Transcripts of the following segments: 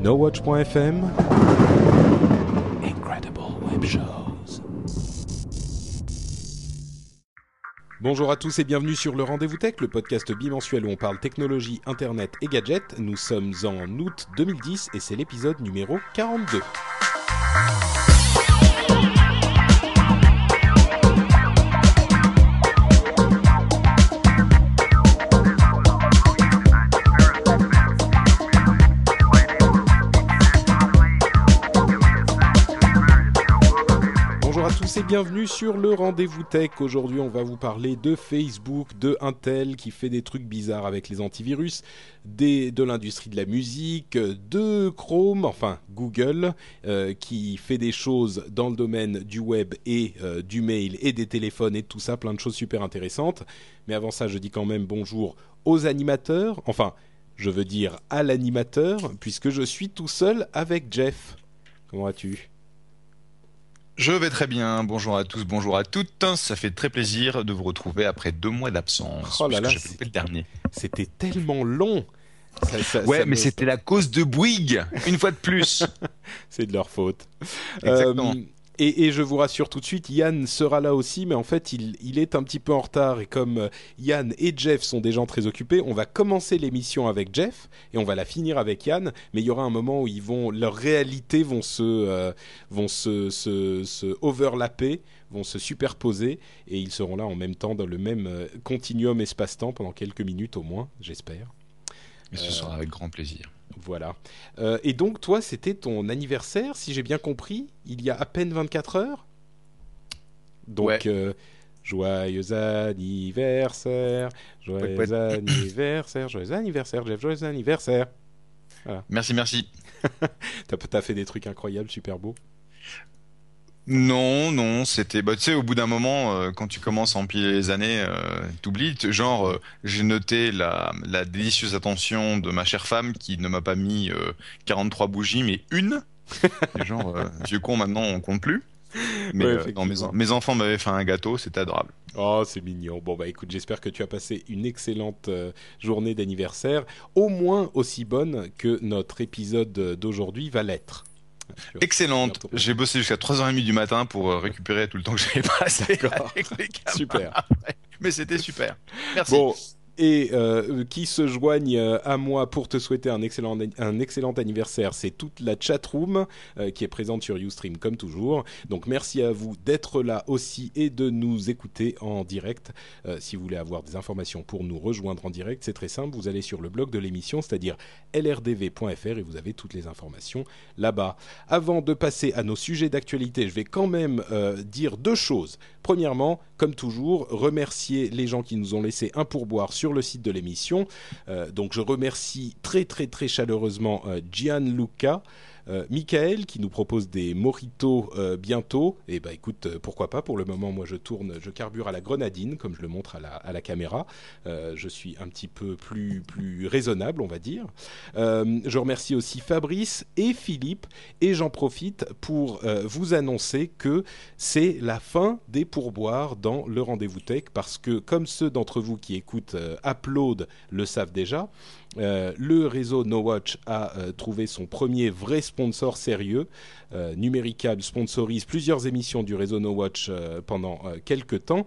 NoWatch.fm Incredible Web Shows. Bonjour à tous et bienvenue sur le Rendez-vous Tech, le podcast bimensuel où on parle technologie, internet et gadgets. Nous sommes en août 2010 et c'est l'épisode numéro 42. Bienvenue sur le Rendez-vous Tech. Aujourd'hui, on va vous parler de Facebook, de Intel qui fait des trucs bizarres avec les antivirus, de l'industrie de la musique, de Chrome, enfin Google, euh, qui fait des choses dans le domaine du web et euh, du mail et des téléphones et tout ça, plein de choses super intéressantes. Mais avant ça, je dis quand même bonjour aux animateurs, enfin, je veux dire à l'animateur, puisque je suis tout seul avec Jeff. Comment vas-tu? Je vais très bien, bonjour à tous, bonjour à toutes. Ça fait très plaisir de vous retrouver après deux mois d'absence. Oh là là, le dernier. C'était tellement long. Ça- ça- Ouais, ça mais me- c'était la cause de Bouygues, une fois de plus. c'est de leur faute. Exactement. Euh, et, et je vous rassure tout de suite, Yann sera là aussi, mais en fait, il, il est un petit peu en retard. Et comme euh, Yann et Jeff sont des gens très occupés, on va commencer l'émission avec Jeff et on va la finir avec Yann. Mais il y aura un moment où ils vont, leurs réalités vont se, euh, vont se, se, se overlapper, vont se superposer, et ils seront là en même temps dans le même euh, continuum espace-temps pendant quelques minutes au moins, j'espère. Mais ce sera avec grand plaisir. Voilà. Euh, et donc, toi, c'était ton anniversaire, si j'ai bien compris, il y a à peine 24 heures? Donc, Ouais. euh, joyeux anniversaire, joyeux Ouais, ouais. anniversaire, joyeux anniversaire, Jeff, joyeux anniversaire. Merci, merci. T'as t'as fait des trucs incroyables, super beaux. Non, non, c'était. Bah, tu sais, au bout d'un moment, euh, quand tu commences à empiler les années, euh, t'oublies. T- Genre, euh, j'ai noté la, la délicieuse attention de ma chère femme qui ne m'a pas mis euh, 43 bougies, mais une. Et genre, euh, vieux con, maintenant, on compte plus. Mais Ouais, euh, non, mes, mes enfants m'avaient fait un gâteau, c'était adorable. Oh, c'est mignon. Bon, bah écoute, j'espère que tu as passé une excellente euh, journée d'anniversaire, au moins aussi bonne que notre épisode d'aujourd'hui va l'être. Excellente. J'ai bossé jusqu'à 3h30 du matin pour euh, récupérer tout le temps que j'avais passé avec les. Super. Mais c'était super. Merci. Bon, et euh, qui se joignent euh, à moi pour te souhaiter un excellent, un excellent anniversaire, c'est toute la chatroom euh, qui est présente sur Ustream comme toujours. Donc merci à vous d'être là aussi et de nous écouter en direct. Euh, si vous voulez avoir des informations pour nous rejoindre en direct, c'est très simple, vous allez sur le blog de l'émission, c'est-à-dire lrdv.fr et vous avez toutes les informations là-bas. Avant de passer à nos sujets d'actualité, je vais quand même dire deux choses. Premièrement, comme toujours, remercier les gens qui nous ont laissé un pourboire sur le site de l'émission. Euh, donc je remercie très très très chaleureusement euh, Gianluca. Euh, Michael qui nous propose des mojitos euh, bientôt. Et bah écoute, euh, pourquoi pas Pour le moment, moi je tourne, je carbure à la grenadine, comme je le montre à la, à la caméra. Je suis un petit peu plus plus raisonnable, on va dire. Je remercie aussi Fabrice et Philippe, et j'en profite pour vous annoncer que c'est la fin des pourboires dans le rendez-vous tech, parce que comme ceux d'entre vous qui écoutent Upload le savent déjà, euh, le réseau No Watch a euh, trouvé son premier vrai sponsor sérieux. Euh, Numéricable sponsorise plusieurs émissions du réseau No Watch euh, pendant quelques temps.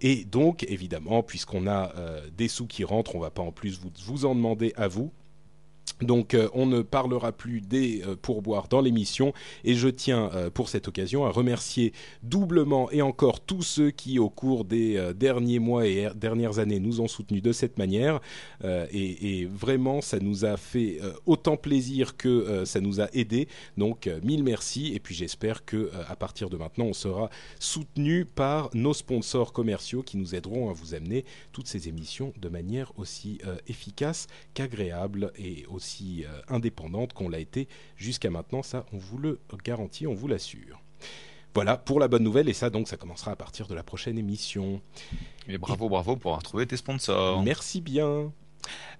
Et donc, évidemment, puisqu'on a des sous qui rentrent, on va pas en plus vous en demander à vous. Donc euh, on ne parlera plus des euh, pourboires dans l'émission. Et je tiens euh, pour cette occasion à remercier doublement et encore tous ceux qui au cours des derniers mois et er- dernières années nous ont soutenus de cette manière. Et, vraiment ça nous a fait autant plaisir que ça nous a aidé. Donc mille merci. Et puis j'espère que à partir de maintenant on sera soutenu par nos sponsors commerciaux qui nous aideront à vous amener toutes ces émissions de manière aussi efficace qu'agréable et aussi euh, indépendante qu'on l'a été jusqu'à maintenant. Ça, on vous le garantit, on vous l'assure. Voilà pour la bonne nouvelle et ça donc ça commencera à partir de la prochaine émission. Et bravo, bravo pour avoir trouvé tes sponsors. Merci bien.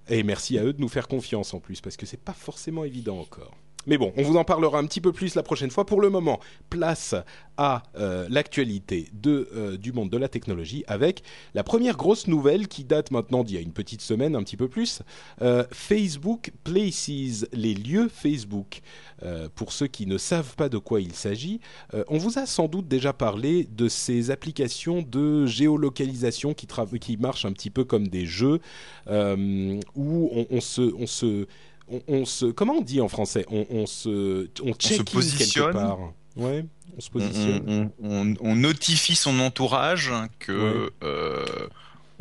Et merci à eux de nous faire confiance en plus parce que c'est pas forcément évident encore. Mais bon, on vous en parlera un petit peu plus la prochaine fois. Pour le moment, place à euh, l'actualité de, euh, du monde de la technologie avec la première grosse nouvelle qui date maintenant d'il y a une petite semaine, un petit peu plus. Euh, Facebook Places, les lieux Facebook. pour ceux qui ne savent pas de quoi il s'agit, on vous a sans doute déjà parlé de ces applications de géolocalisation qui, qui marchent un petit peu comme des jeux où on, se, on se on, se, comment on dit en français? On, se, on check positionne. quelque part. Ouais, on se positionne. On, notifie son entourage que euh,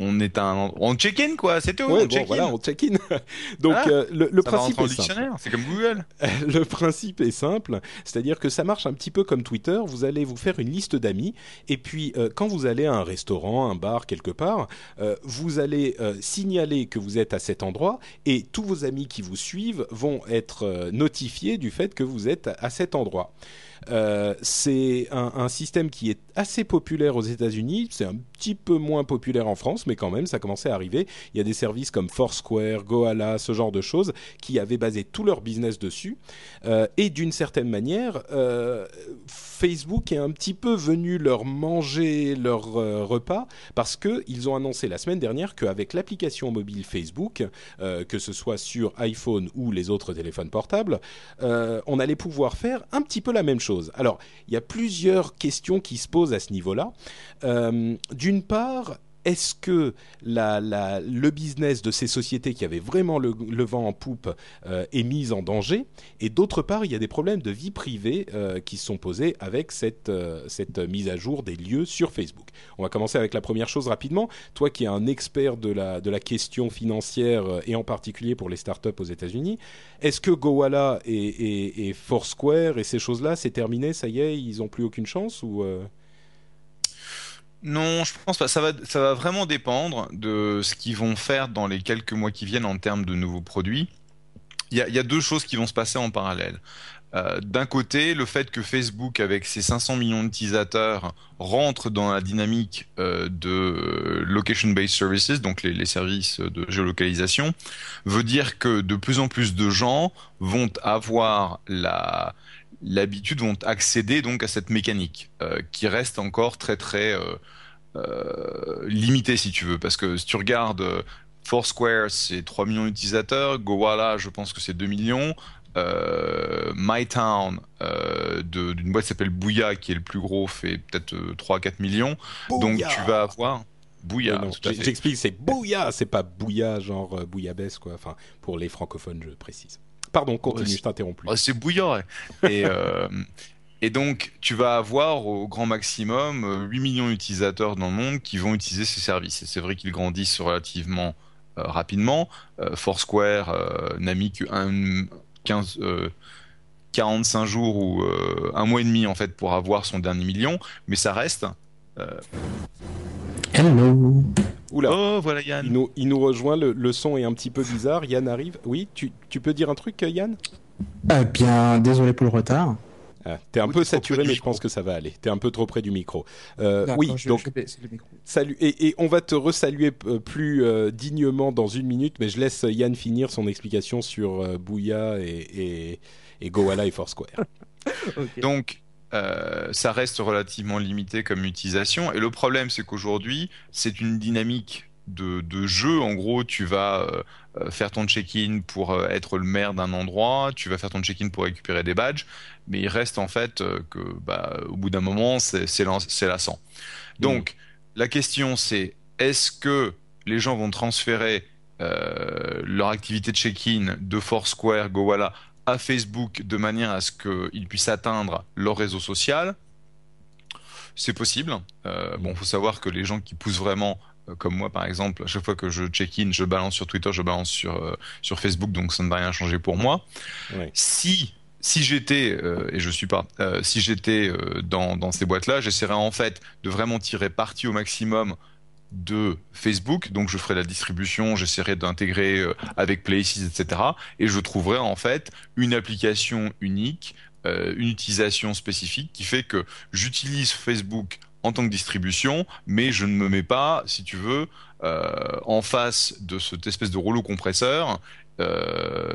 on est un on check-in quoi, c'est tout. on check-in. voilà, on check-in. Donc euh, le, le principe est simple. C'est comme Google. le principe est simple, c'est-à-dire que ça marche un petit peu comme Twitter. Vous allez vous faire une liste d'amis et puis euh, quand vous allez à un restaurant, un bar quelque part, euh, vous allez signaler que vous êtes à cet endroit et tous vos amis qui vous suivent vont être notifiés du fait que vous êtes à cet endroit. Euh, c'est un, système qui est assez populaire aux États-Unis. C'est un petit peu moins populaire en France, mais quand même, ça commençait à arriver. Il y a des services comme Foursquare, Goala, ce genre de choses qui avaient basé tout leur business dessus. Euh, et d'une certaine manière, euh, Facebook est un petit peu venu leur manger leur repas parce qu'ils ont annoncé la semaine dernière qu'avec l'application mobile Facebook, que ce soit sur iPhone ou les autres téléphones portables, on allait pouvoir faire un petit peu la même chose alors, il y a plusieurs questions qui se posent à ce niveau-là. Euh, d'une part, est-ce que le business de ces sociétés qui avaient vraiment le, vent en poupe euh, est mis en danger? Et d'autre part, il y a des problèmes de vie privée euh, qui sont posés avec cette, euh, cette mise à jour des lieux sur Facebook. On va commencer avec la première chose rapidement. Toi qui es un expert de la, question financière et en particulier pour les startups aux États-Unis, est-ce que Gowalla et, et, Foursquare et ces choses-là, c'est terminé Ça y est, ils n'ont plus aucune chance ou non, je pense pas. Ça va, vraiment dépendre de ce qu'ils vont faire dans les quelques mois qui viennent en termes de nouveaux produits. Il y a, deux choses qui vont se passer en parallèle. Euh, d'un côté, le fait que Facebook, avec ses 500 millions d'utilisateurs, rentre dans la dynamique euh, de location-based services, donc les, services de géolocalisation, veut dire que de plus en plus de gens vont avoir la, l'habitude vont accéder donc à cette mécanique euh, qui reste encore très très euh, euh, limitée si tu veux. Parce que si tu regardes Foursquare c'est 3 millions d'utilisateurs. Gowalla je pense que c'est 2 millions. MyTown d'une boîte qui s'appelle Bouya qui est le plus gros fait peut-être 3-4 millions. Donc tu vas avoir Bouya, j'explique, c'est Bouya, c'est pas Bouya genre bouillabaisse quoi. Enfin, pour les francophones, je précise. Pardon, continue, je t'interromps plus. c'est bouillant. Et, euh, et donc, tu vas avoir au grand maximum 8 euh, millions d'utilisateurs dans le monde qui vont utiliser ces services. Et c'est vrai qu'ils grandissent relativement euh, rapidement. Foursquare n'a mis que 15, 45 jours ou un mois et demi en fait pour avoir son dernier million, mais ça reste. Hello. Oula. Oh, voilà Yann. Il nous, il nous rejoint, le, son est un petit peu bizarre. Yann arrive. Oui, tu, tu peux dire un truc, Yann? Eh bien, désolé pour le retard. Ah, t'es un peu saturé, mais je pense que ça va aller. T'es un peu trop près du micro. Euh, oui, donc salut. Et, on va te resaluer euh, plus euh, dignement dans une minute, mais je laisse Yann finir son explication sur Bouya et, et, et Goala et Foursquare. Donc, euh, ça reste relativement limité comme utilisation. Et le problème, c'est qu'aujourd'hui, c'est une dynamique de, jeu. En gros, tu vas euh, faire ton check-in pour euh, être le maire d'un endroit, tu vas faire ton check-in pour récupérer des badges, mais il reste en fait que, bah, au bout d'un moment, c'est lassant. Donc, la question, c'est est-ce que les gens vont transférer leur activité de check-in de Foursquare, Gowalla à Facebook de manière à ce qu'ils puissent atteindre leur réseau social. C'est possible. Euh, bon, faut savoir que les gens qui poussent vraiment, euh, comme moi par exemple, à chaque fois que je check-in, je balance sur Twitter, je balance sur, euh, sur Facebook, donc ça ne va rien changer pour moi. Si si j'étais, euh, et je suis pas, si j'étais dans, dans ces boîtes-là, j'essaierais en fait de vraiment tirer parti au maximum de Facebook, donc je ferai la distribution, j'essaierai d'intégrer euh, avec Places, etc. Et je trouverai en fait une application unique, euh, une utilisation spécifique qui fait que j'utilise Facebook en tant que distribution, mais je ne me mets pas, si tu veux, euh, en face de cette espèce de rouleau compresseur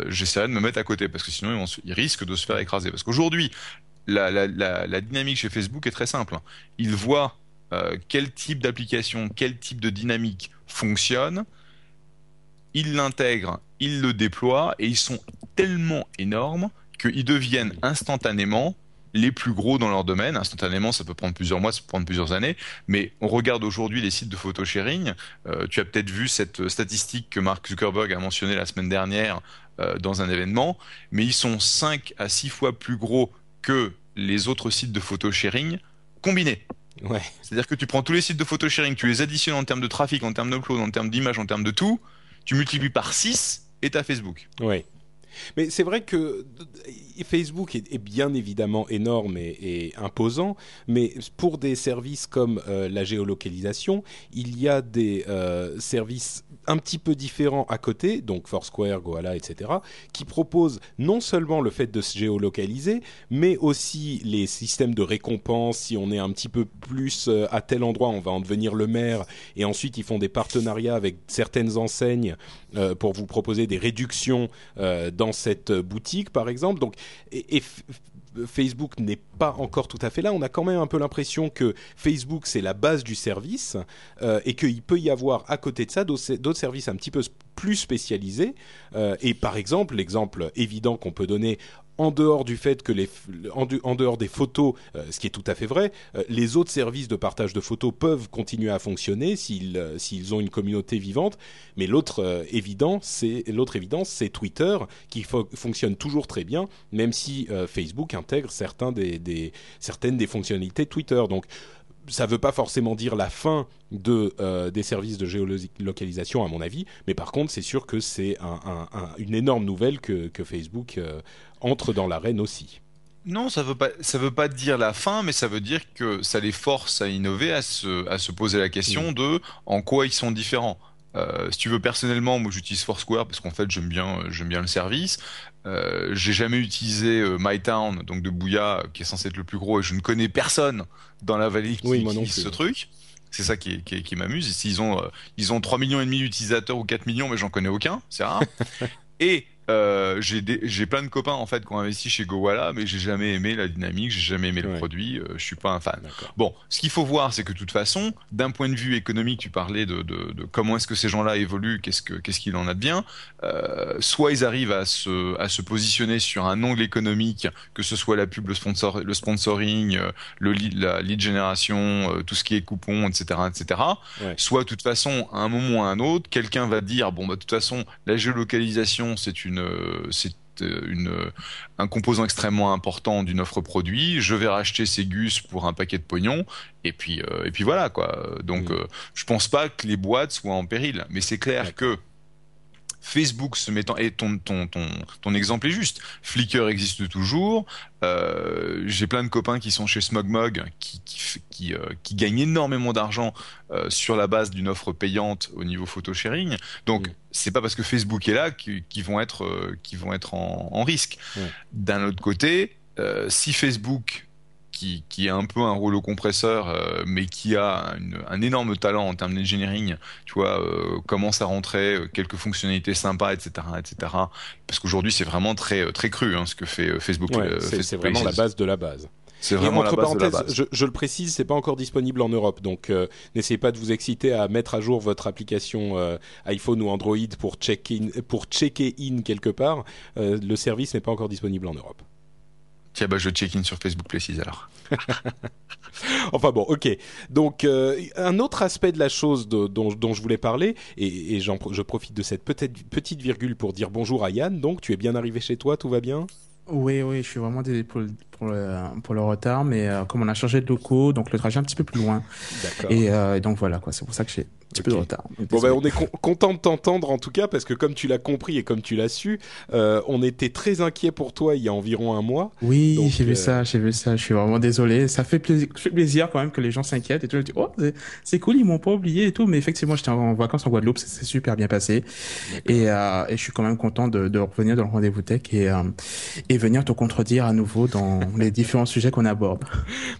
j'essaierai de me mettre à côté parce que sinon ils, vont se- risquent de se faire écraser. Parce qu'aujourd'hui, la, la, dynamique chez Facebook est très simple. Ils voient euh, quel type d'application, quel type de dynamique fonctionne, ils l'intègrent, ils le déploient et ils sont tellement énormes qu'ils deviennent instantanément les plus gros dans leur domaine. Instantanément, ça peut prendre plusieurs mois, ça peut prendre plusieurs années. Mais on regarde aujourd'hui les sites de photo sharing. Euh, tu as peut-être vu cette statistique que Mark Zuckerberg a mentionnée la semaine dernière euh, dans un événement. Mais ils sont 5 à 6 fois plus gros que les autres sites de photo sharing combinés. Ouais. C'est-à-dire que tu prends tous les sites de photo sharing, tu les additionnes en termes de trafic, en termes d'upload, en termes d'image, en termes de tout, tu multiplies par 6 et t'as Facebook. Ouais. Mais c'est vrai que Facebook est, bien évidemment énorme et, imposant, mais pour des services comme euh, la géolocalisation, il y a des euh, services un petit peu différents à côté, donc Foursquare, Goala, etc., qui proposent non seulement le fait de se géolocaliser, mais aussi les systèmes de récompense. Si on est un petit peu plus euh, à tel endroit, on va en devenir le maire, et ensuite ils font des partenariats avec certaines enseignes pour vous proposer des réductions dans cette boutique, par exemple. Donc, et, Facebook n'est pas encore tout à fait là. On a quand même un peu l'impression que Facebook c'est la base du service euh, et qu'il peut y avoir à côté de ça d'autres services un petit peu plus spécialisés. Euh, et par exemple, l'exemple évident qu'on peut donner en dehors du fait que les en, dehors des photos, euh, ce qui est tout à fait vrai, euh, les autres services de partage de photos peuvent continuer à fonctionner s'ils euh, s'ils ont une communauté vivante. Mais l'autre évident, c'est l'autre évidence, c'est Twitter qui fo- fonctionne toujours très bien, même si Facebook intègre certaines des fonctionnalités Twitter. Donc ça ne veut pas forcément dire la fin de, des services de géolocalisation, à mon avis, mais par contre, c'est sûr que c'est un- un- un- une énorme nouvelle que, Facebook entre dans l'arène aussi. Non, ça veut pas, ça veut pas dire la fin, mais ça veut dire que ça les force à innover, à se, à se poser la question de en quoi ils sont différents. Euh, si tu veux personnellement, moi j'utilise Foursquare parce qu'en fait j'aime bien, euh, j'aime bien le service. Euh, j'ai jamais utilisé euh, MyTown, donc de Bouya, qui est censé être le plus gros, et je ne connais personne dans la vallée qui Oui, utilise ce truc. C'est ça qui, qui, m'amuse. Ils ont, ils ont 3 millions et demi d'utilisateurs ou 4 millions, mais j'en connais aucun. C'est rare. et euh, j'ai plein de copains en fait qui ont investi chez Gowalla, mais j'ai jamais aimé la dynamique, j'ai jamais aimé le Ouais. produit. euh, je suis pas un fan. Bon, ce qu'il faut voir, c'est que de toute façon, d'un point de vue économique, tu parlais de, de, de comment est-ce que ces gens-là évoluent, qu'est-ce que qu'est-ce qu'il en a de bien. Euh, soit ils arrivent à se à se positionner sur un angle économique, que ce soit la pub, le sponsor, le sponsoring, euh, le lead, la lead génération, euh, tout ce qui est coupon, etc., etc. Ouais. Soit de toute façon, à un moment ou à un autre, quelqu'un va dire bon bah de toute façon, la géolocalisation, c'est une euh, c'est euh, une, euh, un composant extrêmement important d'une offre produit. Je vais racheter ces gus pour un paquet de pognon. Et puis, euh, et puis voilà quoi. Donc, Mm. euh, je pense pas que les boîtes soient en péril. Mais c'est clair que Facebook se mettant et ton ton ton ton exemple est juste. Flickr existe toujours. Euh, J'ai plein de copains qui sont chez SmogMog qui qui qui, euh, qui gagnent énormément d'argent euh, sur la base d'une offre payante au niveau photo sharing. Donc Mm. C'est pas parce que Facebook est là qu'ils vont être euh, qui vont être en, en risque. D'un autre côté, euh, si Facebook qui, qui a un peu un rouleau compresseur, euh, mais qui a une- un énorme talent en termes d'engineering, tu vois, euh, commence à rentrer quelques fonctionnalités sympas, etc., etc. Parce qu'aujourd'hui, c'est vraiment très très cru hein, ce que fait Facebook. Ouais, c'est vraiment la base de la base. C'est Et vraiment la entre base de la parenthèses, base. Je, je le précise, c'est pas encore disponible en Europe, donc euh, n'essayez pas de vous exciter à mettre à jour votre application euh, iPhone ou Android pour check in, pour checker in quelque part. Euh, le service n'est pas encore disponible en Europe. Tiens, bah, je check-in sur Facebook Places alors. Enfin bon, ok. Donc euh, un autre aspect de la chose de- dont, dont je voulais parler, et, et je profite de cette petite, petite virgule pour dire bonjour à Yann. Donc tu es bien arrivé chez toi, tout va bien? Oui, oui, je suis vraiment désolé pour, le- pour, retard, mais euh, comme on a changé de locaux, donc le trajet est un petit peu plus loin. Et, euh, et donc voilà, quoi, c'est pour ça que j'ai un petit peu de retard. Bon ben on est con- content de t'entendre en tout cas parce que comme tu l'as compris et comme tu l'as su, euh, on était très inquiet pour toi il y a environ un mois. Oui, j'ai vu ça, j'ai vu ça. Je suis vraiment désolé. Ça fait plaisir, ça fait plaisir quand même que les gens s'inquiètent et tout. Je dis, oh, c'est- cool, ils m'ont pas oublié et tout. Mais effectivement, j'étais en vacances en Guadeloupe, c'est super bien passé. Et, et je suis quand même content de, de revenir dans le rendez-vous tech et, et venir te contredire à nouveau dans, les différents sujets qu'on aborde.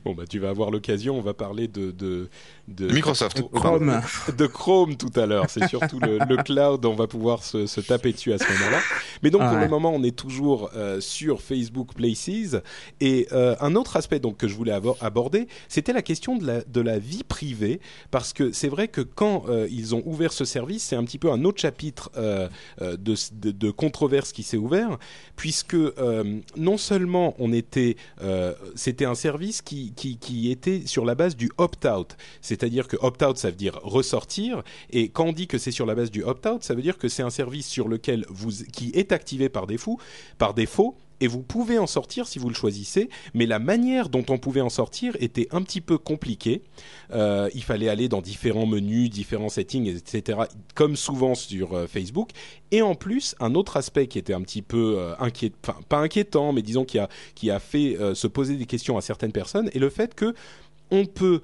Bon, bah, tu vas avoir l'occasion. On va parler de, de, de Microsoft. Chrome. De Chrome tout à l'heure. C'est surtout le, le, cloud. On va pouvoir se, se taper dessus à ce moment-là. Mais donc, pour le moment, on est toujours euh, sur Facebook Places. Et euh, un autre aspect donc, que je voulais aborder, c'était la question de la, de la vie privée. Parce que c'est vrai que quand euh, ils ont ouvert ce service, c'est un petit peu un autre chapitre de, de, de, controverse qui s'est ouvert. Puisque non seulement on était, c'était un service qui, qui, qui était sur la base du opt-out. C'est-à-dire que opt-out, ça veut dire ressortir. Et quand on dit que c'est sur la base du opt-out, ça veut dire que c'est un service sur lequel vous, qui est activé par défaut, par défaut et vous pouvez en sortir si vous le choisissez, mais la manière dont on pouvait en sortir était un petit peu compliquée. Euh, il fallait aller dans différents menus, différents settings, etc., comme souvent sur euh, Facebook. Et en plus, un autre aspect qui était un petit peu euh, inquiétant, enfin pas inquiétant, mais disons qui a, qui a fait se poser des questions à certaines personnes, est le fait que on peut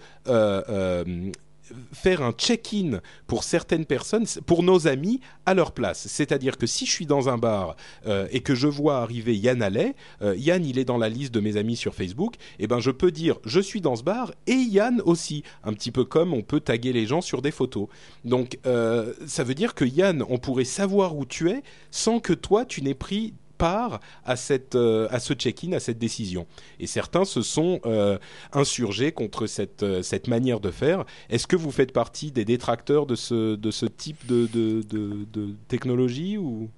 faire un check-in pour certaines personnes, pour nos amis, à leur place. C'est-à-dire que si je suis dans un bar euh, et que je vois arriver Yann Allais, euh, Yann il est dans la liste de mes amis sur Facebook, et eh ben je peux dire je suis dans ce bar et Yann aussi, un petit peu comme on peut taguer les gens sur des photos. Donc euh, ça veut dire que Yann, on pourrait savoir où tu es sans que toi tu n'aies pris à, cette, euh, à ce check-in, à cette décision. Et certains se sont euh, insurgés contre cette, euh, cette manière de faire. Est-ce que vous faites partie des détracteurs de ce, de ce type de, de, de, technologie ou?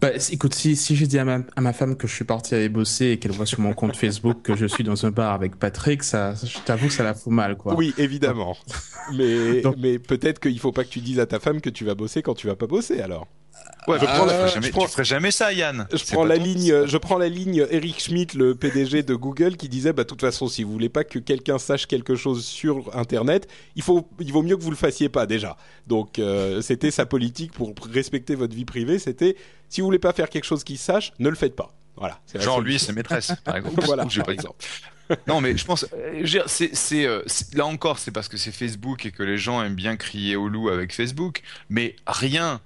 Bah, écoute, si, si j'ai dit à ma, à ma, femme que je suis parti aller bosser et qu'elle voit sur mon compte Facebook que je suis dans un bar avec Patrick, ça, je t'avoue que ça la fout mal, quoi. Oui, évidemment. mais, mais peut-être qu'il faut pas que tu dises à ta femme que tu vas bosser quand tu vas pas bosser, alors. Ouais, je prends la, jamais, tu ferais jamais ça, Yann. Je prends la ligne, je prends la ligne Eric Schmidt, le PDG de Google, qui disait, bah, de toute façon, si vous voulez pas que quelqu'un sache quelque chose sur Internet, il faut, il vaut mieux que vous le fassiez pas, déjà. Donc, euh, c'était sa politique pour respecter votre vie privée, c'était, si vous voulez pas faire quelque chose qui sache, ne le faites pas. Voilà. Genre lui et ses maîtresses, par exemple. voilà, par exemple. non, mais je pense, euh, c'est, euh, là encore, c'est parce que c'est Facebook et que les gens aiment bien crier au loup avec Facebook, mais rien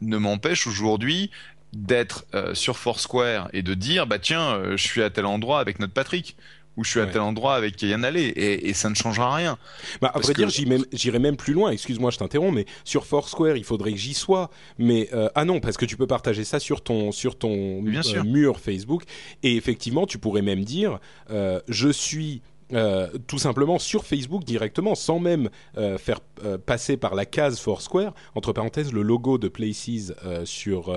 ne m'empêche aujourd'hui d'être euh, sur Foursquare et de dire bah tiens euh, je suis à tel endroit avec notre Patrick ou je suis à tel endroit avec Yann Allé et, et, ça ne changera rien. Bah, vrai dire, j'irai même, plus loin. Excuse-moi, je t'interromps, mais sur Foursquare, il faudrait que j'y sois. Mais euh, ah non, parce que tu peux partager ça sur ton sur ton mur Facebook et effectivement, tu pourrais même dire je suis euh, tout simplement sur Facebook directement, sans même euh, faire euh, passer par la case Foursquare. Entre parenthèses, le logo de Places sur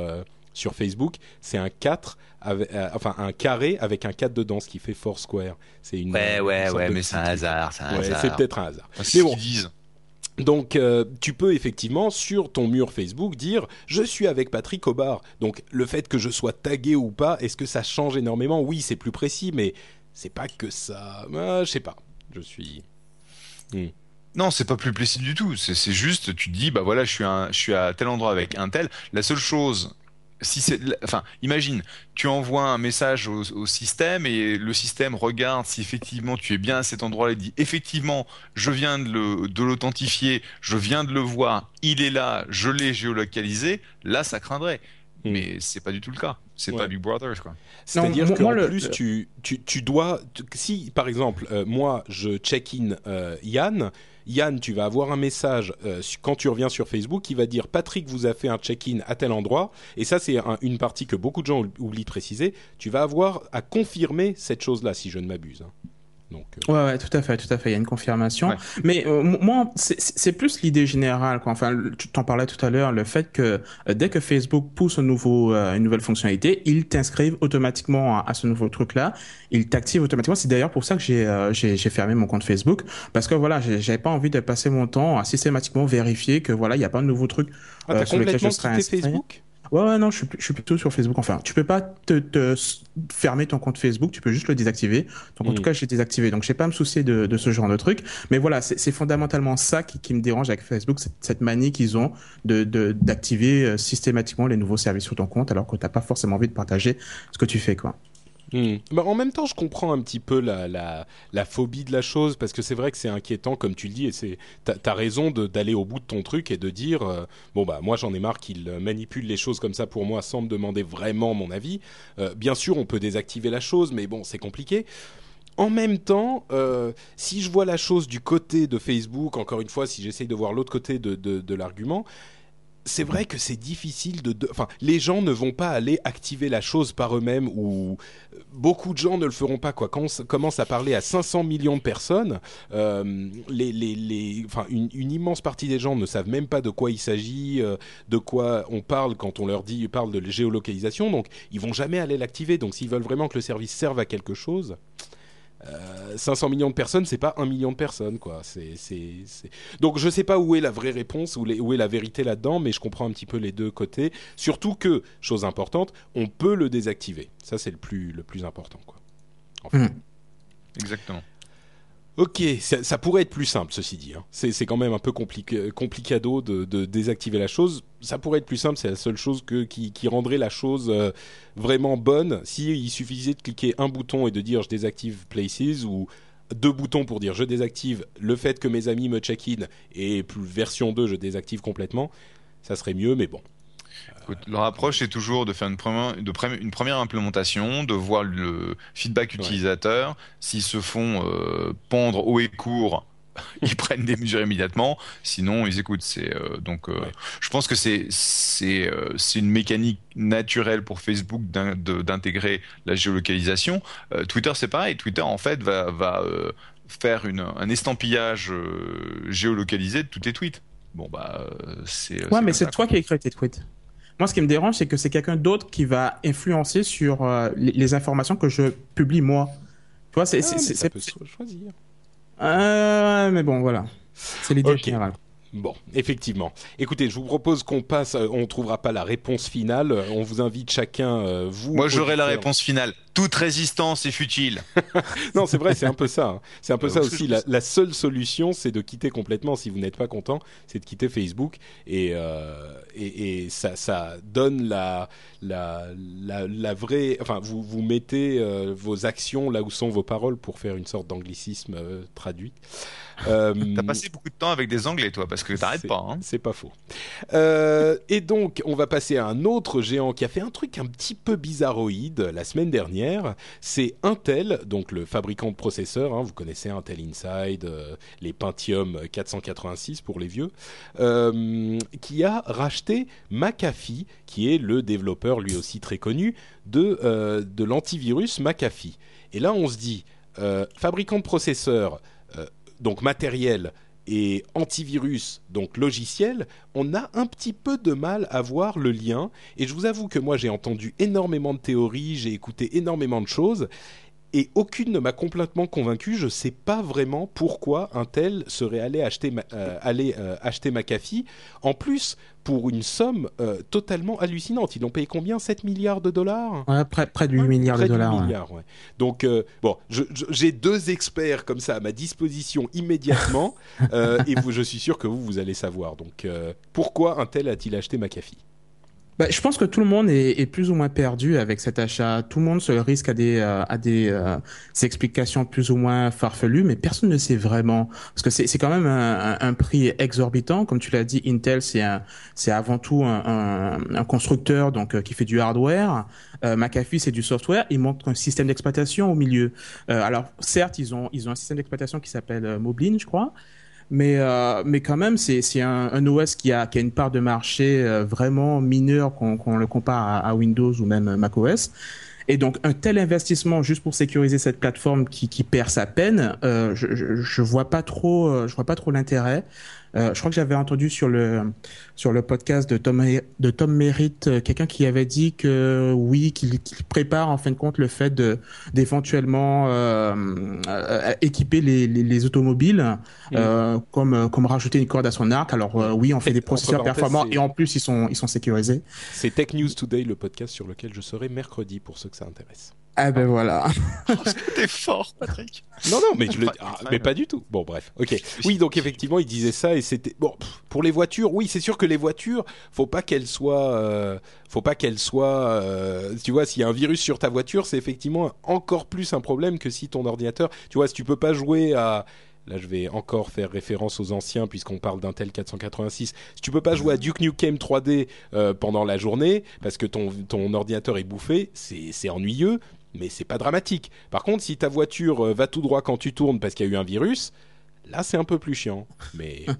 sur Facebook, c'est un 4 enfin un carré avec un 4 dedans, ce qui fait Foursquare. C'est une ouais ouais ouais, mais c'est un hasard, c'est ouais, peut-être un hasard. mais bon. Donc tu peux effectivement sur ton mur Facebook dire je suis avec Patrick Bar Donc le fait que je sois tagué ou pas, est-ce que ça change énormément? Oui, c'est plus précis, mais c'est pas que ça. Euh, je sais pas. Je suis. Hmm. Non, c'est pas plus précis du tout. C'est juste, tu te dis, bah voilà, je suis, un, je suis à tel endroit avec un tel. La seule chose, si c'est, enfin, imagine, tu envoies un message au, système et le système regarde si effectivement tu es bien à cet endroit-là et dit, effectivement, je viens de l'authentifier, je viens de le voir, il est là, je l'ai géolocalisé. Là, ça craindrait. Hmm. Mais c'est pas du tout le cas. C'est pas Big Brother, quoi. C'est-à-dire qu'en plus, tu, tu, tu, dois. si, par exemple, euh, moi, je check-in euh, Yann, Yann, tu vas avoir un message euh, quand tu reviens sur Facebook qui va dire Patrick vous a fait un check-in à tel endroit. Et ça, c'est une partie que beaucoup de gens oublient de préciser. Tu vas avoir à confirmer cette chose-là, si je ne m'abuse. Hein. Donc, euh, ouais, ouais, tout à fait, tout à fait. Il y a une confirmation. Mais euh, moi, c'est plus l'idée générale. Quoi. Enfin, tu t'en parlais tout à l'heure, le fait que euh, dès que Facebook pousse un nouveau, une nouvelle fonctionnalité, ils t'inscrivent automatiquement à, ce nouveau truc-là. Ils t'activent automatiquement. C'est d'ailleurs pour ça que j'ai fermé mon compte Facebook parce que voilà, j'avais pas envie de passer mon temps à systématiquement vérifier que voilà, il n'y a pas de nouveau truc ah, sur lequel je serais inscrit. Facebook? Ouais, ouais, non, je suis, je suis plutôt sur Facebook. Enfin, tu peux pas te, te, fermer ton compte Facebook, tu peux juste le désactiver. Donc, en tout mm. cas, j'ai désactivé. Donc, je sais pas me soucier de, de, ce genre de truc. Mais voilà, c'est fondamentalement ça qui, qui, me dérange avec Facebook, cette, cette manie qu'ils ont de d'activer euh, systématiquement les nouveaux services sur ton compte, alors que t'as pas forcément envie de partager ce que tu fais, quoi. Hmm. Bah, en même temps, je comprends un petit peu la, la, la phobie de la chose parce que c'est vrai que c'est inquiétant, comme tu le dis, et c'est t'as as raison d'aller au bout de ton truc et de dire euh, bon bah moi j'en ai marre qu'il manipule les choses comme ça pour moi sans me demander vraiment mon avis. Euh, bien sûr, on peut désactiver la chose, mais bon, c'est compliqué. En même temps, euh, si je vois la chose du côté de Facebook, encore une fois, si j'essaye de voir l'autre côté de, de, de l'argument, c'est vrai que c'est difficile de, Enfin, les gens ne vont pas aller activer la chose par eux-mêmes ou beaucoup de gens ne le feront pas. Quoi. Quand on commence à parler à 500 millions de personnes, euh, une, immense partie des gens ne savent même pas de quoi il s'agit, euh, de quoi on parle quand on leur dit parle de géolocalisation. Donc, ils vont jamais aller l'activer. Donc, s'ils veulent vraiment que le service serve à quelque chose, 500 euh, millions de personnes, c'est pas un million de personnes, quoi. C'est, c'est, Donc je sais pas où est la vraie réponse, où, où est la vérité là-dedans, mais je comprends un petit peu les deux côtés. Surtout que, chose importante, on peut le désactiver. Ça, c'est le plus, le plus important, quoi. Hmm. Exactement. Ok, ça, pourrait être plus simple, ceci dit. Hein. C'est quand même un peu compliqué, complicado de, de, désactiver la chose. Ça pourrait être plus simple, c'est la seule chose qui rendrait la chose euh, vraiment bonne. Si il suffisait de cliquer un bouton et de dire je désactive Places ou deux boutons pour dire je désactive le fait que mes amis me check-in et plus version 2 je désactive complètement, ça serait mieux, mais bon, leur approche est toujours de faire une première, de une première implémentation, de voir le feedback utilisateur. S'ils se font euh, pendre haut et court, ils prennent des mesures immédiatement. Sinon, ils écoutent. C'est euh, donc, euh, je pense que c'est c'est c'est une mécanique naturelle pour Facebook d'intégrer la géolocalisation. Twitter, c'est pareil. Twitter, en fait, va va faire une, un estampillage géolocalisé de tous tes tweets. Bon bah c'est. Ouais, mais c'est toi qui as écrit tes tweets. Moi, ce qui me dérange, c'est que c'est quelqu'un d'autre qui va influencer sur euh, les, informations que je publie moi. Tu vois, c'est. Ah, ça peut choisir. Euh, mais bon, voilà. C'est l'idée générale. Bon, effectivement. Écoutez, je vous propose qu'on passe. Euh, on ne trouvera pas la réponse finale. Euh, on vous invite chacun, euh, vous. Moi, j'aurai la réponse finale. Toute résistance est futile. non, c'est vrai, c'est un peu ça. Hein. C'est un peu ça aussi. La, seule solution, c'est de quitter complètement. Si vous n'êtes pas content, c'est de quitter Facebook. Et, et, ça, ça, donne la, la, la, la, vraie. Enfin, vous, vous mettez vos actions là où sont vos paroles pour faire une sorte d'anglicisme traduit. Euh, T'as passé beaucoup de temps avec des Anglais, toi, parce que t'arrêtes pas. Hein. C'est pas faux. Euh, et donc, on va passer à un autre géant qui a fait un truc un petit peu bizarroïde la semaine dernière. C'est Intel, donc le fabricant de processeurs. Hein, vous connaissez Intel Inside, euh, les Pentium 486 pour les vieux, euh, qui a racheté McAfee, qui est le développeur lui aussi très connu de, euh, de l'antivirus McAfee. Et là, on se dit, fabricant de processeurs donc matériel, et antivirus, donc logiciel, on a un petit peu de mal à voir le lien. Et je vous avoue que moi j'ai entendu énormément de théories, j'ai écouté énormément de choses, et aucune ne m'a complètement convaincu. Je ne sais pas vraiment pourquoi un tel serait allé acheter, euh, aller, euh, acheter McAfee. En plus, pour une somme euh, totalement hallucinante. Ils l'ont payé combien? 7 milliards de dollars? Ouais, près, près de 8 milliards de dollars. ouais. Donc, bon, j'ai deux experts comme ça à ma disposition immédiatement. et vous, je suis sûr que vous, vous allez savoir. Donc, pourquoi un tel a-t-il acheté McAfee? Bah, je pense que tout le monde est, est, plus ou moins perdu avec cet achat. Tout le monde se risque à des, euh, à des, euh, explications plus ou moins farfelues, mais personne ne sait vraiment. Parce que c'est quand même un, un, prix exorbitant. Comme tu l'as dit, Intel, c'est avant tout un, un, constructeur donc euh, qui fait du hardware. Euh, McAfee, c'est du software. Il manque un système d'exploitation au milieu. alors, certes, ils ont, ils ont un système d'exploitation qui s'appelle Moblin, je crois. Mais, euh, mais quand même, c'est un, un, OS qui a, qui a une part de marché euh, vraiment mineure quand, on le compare à, Windows ou même macOS. Et donc, un tel investissement juste pour sécuriser cette plateforme qui, qui perd sa peine, euh, je, je, je vois pas trop, euh, je vois pas trop l'intérêt. Euh, je crois que j'avais entendu sur le sur le podcast de Tom de Tom Merritt euh, quelqu'un qui avait dit que oui qu'il prépare en fin de compte le fait d'éventuellement euh, équiper les, les, les automobiles euh, comme comme rajouter une corde à son arc. Alors oui, on fait des processeurs performants et en plus ils sont ils sont sécurisés. C'est Tech News Today le podcast sur lequel je serai mercredi pour ceux que ça intéresse. Ah ben voilà. T'es fort, Patrick. Non, non, mais je le, ah, mais pas du tout. Bon, bref. Ok. Oui, donc effectivement, il disait ça et c'était bon pour les voitures. Oui, c'est sûr que les voitures, faut pas qu'elles soient, euh, faut pas qu'elles soient. Euh, tu vois, s'il y a un virus sur ta voiture, c'est effectivement encore plus un problème que si ton ordinateur. Tu vois, si tu peux pas jouer à Là, je vais encore faire référence aux anciens puisqu'on parle d'Intel 486. Si tu peux pas jouer à Duke Nukem 3D euh, pendant la journée parce que ton, ton ordinateur est bouffé, c'est ennuyeux mais c'est pas dramatique. Par contre, si ta voiture euh, va tout droit quand tu tournes parce qu'il y a eu un virus, là c'est un peu plus chiant. Mais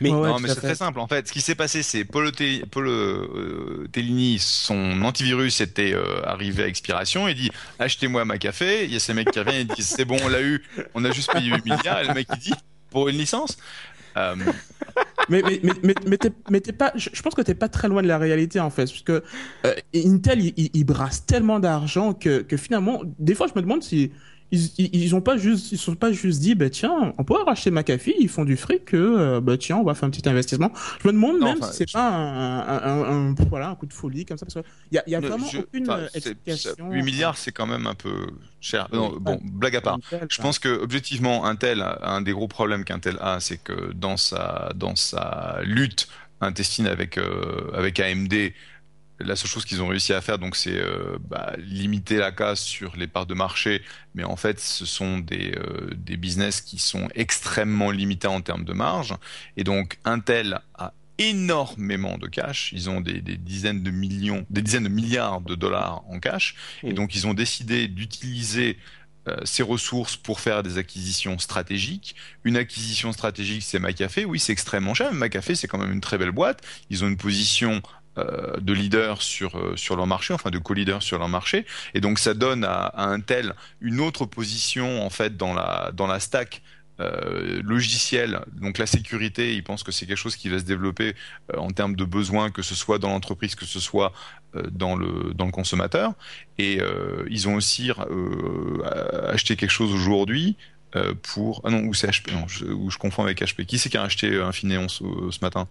Mais, non, mais c'est très simple. En fait, ce qui s'est passé, c'est Paul, euh, Tellini, son antivirus était euh, arrivé à expiration. Il dit achetez-moi ma café. Il y a ces mecs qui reviennent et disent c'est bon, on l'a eu, on a juste payé 8 milliards. Et le mec il dit pour une licence. mais mais, mais, mais, t'es pas, je pense que t'es pas très loin de la réalité en fait, parce que euh, Intel il, brasse tellement d'argent que, que finalement, des fois je me demande si ils, ils, ont pas juste ils sont pas juste dit bah tiens on pourrait racheter McAfee ils font du fric que euh, bah tiens on va faire un petit investissement. Je me demande même si c'est pas un, un, voilà un coup de folie comme ça parce que il y a, y a vraiment aucune explication 8 milliards c'est quand même un peu cher. Non, bon blague à part. Je pense que objectivement Intel un des gros problèmes qu'Intel a c'est que dans sa dans sa lutte intestine avec euh, avec AMD la seule chose qu'ils ont réussi à faire, donc, c'est euh, bah, limiter la casse sur les parts de marché, mais en fait, ce sont des, euh, des business qui sont extrêmement limités en termes de marge. Et donc, Intel a énormément de cash. Ils ont des, dizaines de millions, des dizaines de milliards de dollars en cash, et donc ils ont décidé d'utiliser euh, ces ressources pour faire des acquisitions stratégiques. Une acquisition stratégique, c'est McAfee. Oui, c'est extrêmement cher, mais McAfee, c'est quand même une très belle boîte. Ils ont une position de leaders sur euh, sur leur marché, enfin de co-leaders sur leur marché, et donc ça donne à, à Intel une autre position en fait dans la dans la stack euh, logiciel, donc la sécurité, ils pensent que c'est quelque chose qui va se développer euh, en termes de besoins, que ce soit dans l'entreprise, que ce soit dans le dans le consommateur. Et ils ont aussi acheté quelque chose aujourd'hui pour ah non ou c'est HP, non, je confonds avec HP. Qui c'est qui a acheté Infineon ce, ce matin?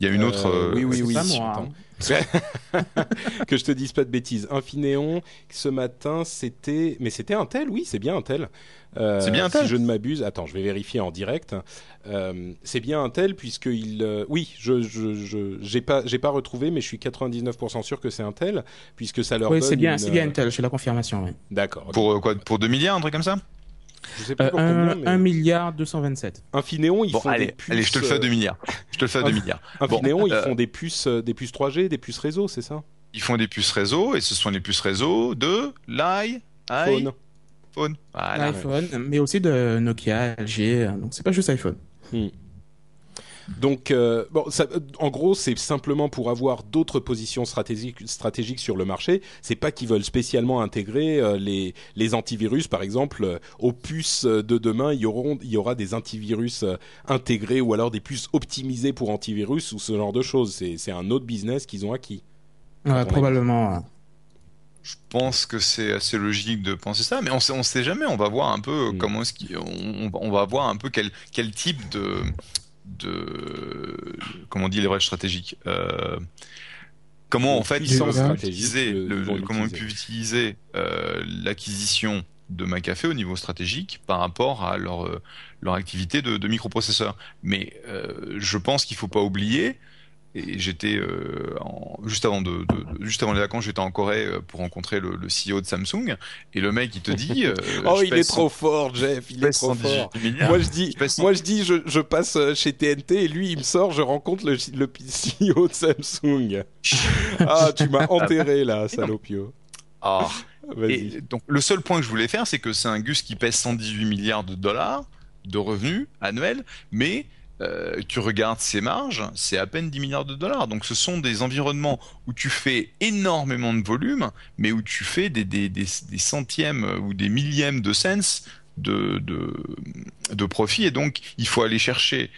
Il y a une autre. Euh, oui, oui, oui. Hein. que je te dise pas de bêtises. Infineon, ce matin, c'était. Mais c'était un tel, oui, c'est bien un tel. Euh, c'est bien un tel. Si je ne m'abuse. Attends, je vais vérifier en direct. Euh, c'est bien un tel, puisqu'il. oui, je je j'ai pas, pas retrouvé, mais je suis 99% sûr que c'est un tel, puisque ça leur oui, c'est bien, c'est bien un tel, j'ai la confirmation, oui. D'accord. Pour quoi Pour 2 milliards, un truc comme ça? Je sais pas euh, 1 milliard 227. Infineon, ils font allez, des puces. Allez, je te le fais à 2 milliards. Je te le fais à 2 milliards. Infineon, ils euh, font des puces, euh, des puces 3G, des puces réseau, c'est ça? Ils font des puces réseau et ce sont les puces réseau de l'iPhone. Phone. Voilà. L'iPhone, mais aussi de Nokia, LG. Donc c'est pas juste iPhone. Hmm. Donc, euh, bon, ça, en gros, c'est simplement pour avoir d'autres positions stratégiques, stratégiques sur le marché. C'est pas qu'ils veulent spécialement intégrer euh, les, les antivirus, par exemple, euh, aux puces de demain, il y, auront, il y aura des antivirus intégrés ou alors des puces optimisées pour antivirus ou ce genre de choses. C'est un autre business qu'ils ont acquis. Ouais, probablement. Je pense que c'est assez logique de penser ça, mais on sait, on sait jamais. On va voir un peu mm. comment est-ce qu'on on va voir un peu quel, quel type de de comment on dit leverage stratégique euh, comment en fait ils utiliser le, comment pu utiliser. euh, l'acquisition de McAfee au niveau stratégique par rapport à leur euh, leur activité de, de microprocesseur. Mais je pense qu'il faut pas oublier et j'étais euh, juste avant de, de, juste avant les vacances, j'étais en Corée euh, pour rencontrer le, le, CEO de Samsung et le mec il te dit euh, oh il est trop fort Jeff, il est trop fort. Moi je dis moi je dis je, je, passe chez TNT et lui il me sort, je rencontre le, le CEO de Samsung. ah tu m'as enterré là salopio. Ah. Et donc le seul point que je voulais faire c'est que c'est un Gus qui pèse 118 milliards de dollars de revenus annuels mais euh, tu regardes ces marges, c'est à peine 10 milliards de dollars. Donc ce sont des environnements où tu fais énormément de volume, mais où tu fais des, centièmes ou des millièmes de cents de, de, profit. Et donc il faut aller chercher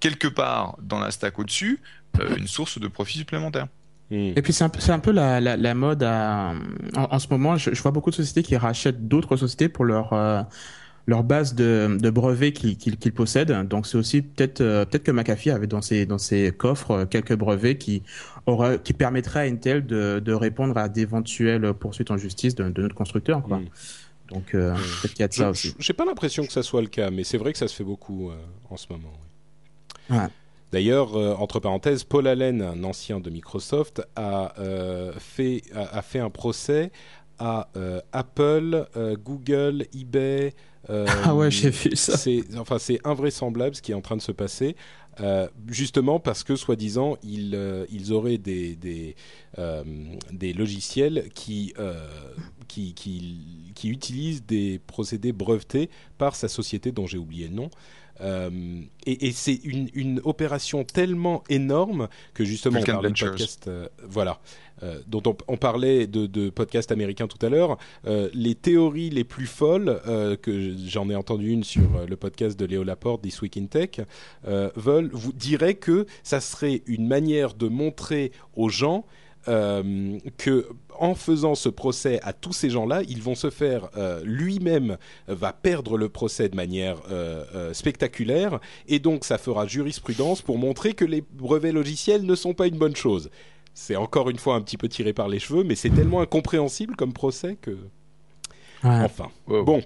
quelque part dans la stack au-dessus euh, une source de profit supplémentaire. Et puis c'est un, peu, la, mode en, ce moment. Je, vois beaucoup de sociétés qui rachètent d'autres sociétés pour leur euh, leur base de, de brevets qu'ils possèdent. Donc c'est aussi peut-être peut-être que McAfee avait dans ses dans ses coffres quelques brevets qui aura, qui permettraient à Intel de, de répondre à d'éventuelles poursuites en justice de, notre constructeur. Quoi. Mm. Donc peut-être qu'il y a de ça aussi. J'ai pas l'impression que ça soit le cas, mais c'est vrai que ça se fait beaucoup en ce moment. Ouais. D'ailleurs, euh, entre parenthèses, Paul Allen, un ancien de Microsoft, a, euh, fait, a, fait un procès à euh, Apple, Google, eBay. Ah ouais, j'ai vu ça. C'est, enfin, c'est invraisemblable ce qui est en train de se passer. justement parce que soi-disant ils, ils auraient des, des, des logiciels qui, qui, qui, qui, utilisent des procédés brevetés par sa société dont j'ai oublié le nom. Euh, et, c'est une, une, opération tellement énorme que justement on parlait de podcast, euh, voilà, euh, dont on, parlait de, de podcast américain tout à l'heure. les théories les plus folles que j'en ai entendu une sur le podcast de Léo Laporte, This Week in Tech, veulent vous diraient que ça serait une manière de montrer aux gens euh, que en faisant ce procès à tous ces gens-là, ils vont se faire euh, lui-même va perdre le procès de manière euh, spectaculaire et donc ça fera jurisprudence pour montrer que les brevets logiciels ne sont pas une bonne chose. C'est encore une fois un petit peu tiré par les cheveux, mais c'est tellement incompréhensible comme procès que. Enfin, bon.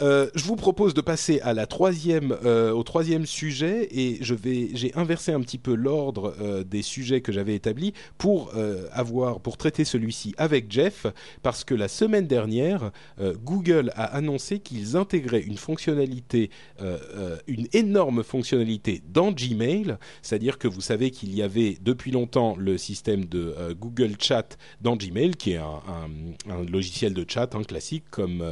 Euh, je vous propose de passer euh, au troisième sujet et j'ai inversé un petit peu l'ordre euh, des sujets que j'avais établis pour avoir, pour traiter celui-ci avec Jeff, parce que la semaine dernière, Google a annoncé qu'ils intégraient une fonctionnalité, une énorme fonctionnalité dans Gmail, c'est-à-dire que vous savez qu'il y avait depuis longtemps le système de Google Chat dans Gmail, qui est un, logiciel de chat hein, classique comme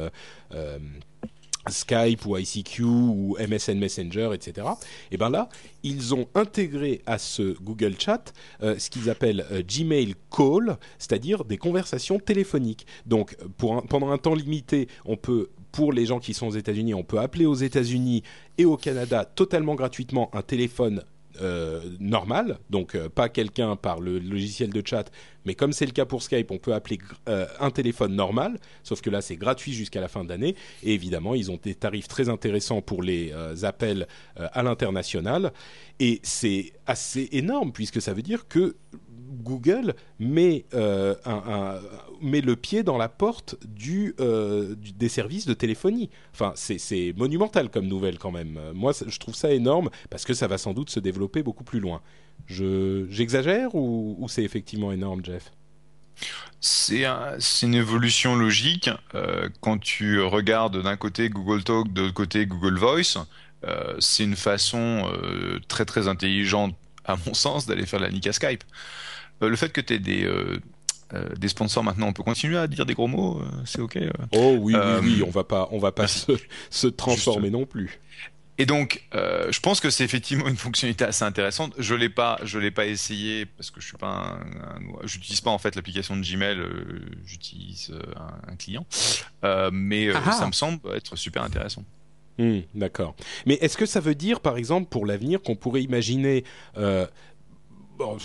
Skype ou ICQ ou MSN Messenger, etc. Et ben là, ils ont intégré à ce Google Chat euh, ce qu'ils appellent euh, Gmail Call, c'est-à-dire des conversations téléphoniques. Donc, pendant un temps limité, on peut pour les gens qui sont aux États-Unis, on peut appeler aux États-Unis et au Canada totalement gratuitement un téléphone euh, normal, donc pas quelqu'un par le logiciel de chat, mais comme c'est le cas pour Skype, on peut appeler euh, un téléphone normal, sauf que là c'est gratuit jusqu'à la fin de l'année, et évidemment ils ont des tarifs très intéressants pour les appels à l'international, et c'est assez énorme puisque ça veut dire que Google met, euh, le pied dans la porte euh, des services de téléphonie. Enfin, c'est monumental comme nouvelle quand même. Moi, je trouve ça énorme parce que ça va sans doute se développer beaucoup plus loin. J'exagère ou, c'est effectivement énorme, Jeff? C'est une évolution logique. Euh, quand tu regardes d'un côté Google Talk, de l'autre côté Google Voice, c'est une façon très très intelligente, à mon sens, d'aller faire la nique à Skype. Euh, le fait que tu aies des, euh, euh, des sponsors maintenant, on peut continuer à dire des gros mots, c'est ok. Oh oui, oui, oui, on va pas, on va pas se, se, transformer non plus. Et donc, je pense que c'est effectivement une fonctionnalité assez intéressante. Je l'ai pas, je l'ai pas essayé parce que je suis pas, un, j'utilise pas en fait l'application de Gmail. j'utilise un, client, mais ah. ça me semble être super intéressant. Hmm, d'accord. Mais est-ce que ça veut dire, par exemple, pour l'avenir, qu'on pourrait imaginer bon,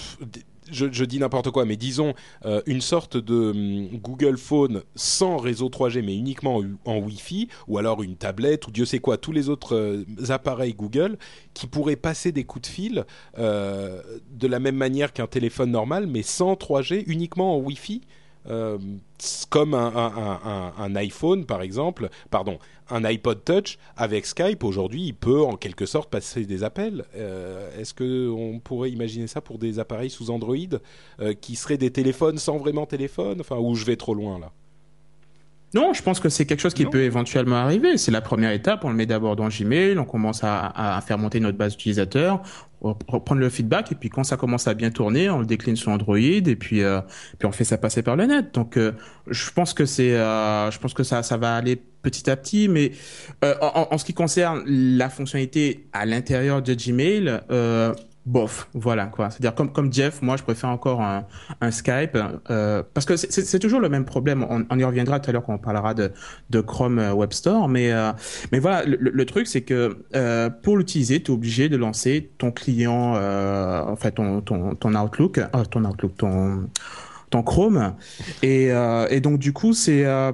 je, dis n'importe quoi, mais disons euh, une sorte de hum, Google Phone sans réseau 3G, mais uniquement en, Wi-Fi, ou alors une tablette, ou Dieu sait quoi, tous les autres euh, appareils Google qui pourraient passer des coups de fil euh, de la même manière qu'un téléphone normal, mais sans 3G, uniquement en Wi-Fi. comme un, iPhone par exemple, pardon, un iPod Touch avec Skype aujourd'hui, il peut en quelque sorte passer des appels. Euh, est-ce que on pourrait imaginer ça pour des appareils sous Android euh, qui seraient des téléphones sans vraiment téléphone? Enfin, je vais trop loin là? Non, je pense que c'est quelque chose qui peut éventuellement arriver. C'est la première étape. On le met d'abord dans Gmail, on commence à, à, faire monter notre base d'utilisateurs, reprendre le feedback, et puis quand ça commence à bien tourner, on le décline sur Android, et puis euh, puis on fait ça passer par le net. Donc, euh, je pense que c'est, euh, je pense que ça ça va aller petit à petit. Mais en, en, ce qui concerne la fonctionnalité à l'intérieur de Gmail bof, voilà quoi. C'est-à-dire comme comme Jeff, moi je préfère encore un, un Skype euh, parce que c'est toujours le même problème. On, on y reviendra tout à l'heure quand on parlera de, de Chrome euh, Web Store, mais euh, mais voilà, le, le, truc c'est que euh, pour l'utiliser, tu es obligé de lancer ton client, euh, en fait ton ton ton Outlook, ton Outlook, ton ton Chrome. Et, euh, et donc du coup, c'est euh,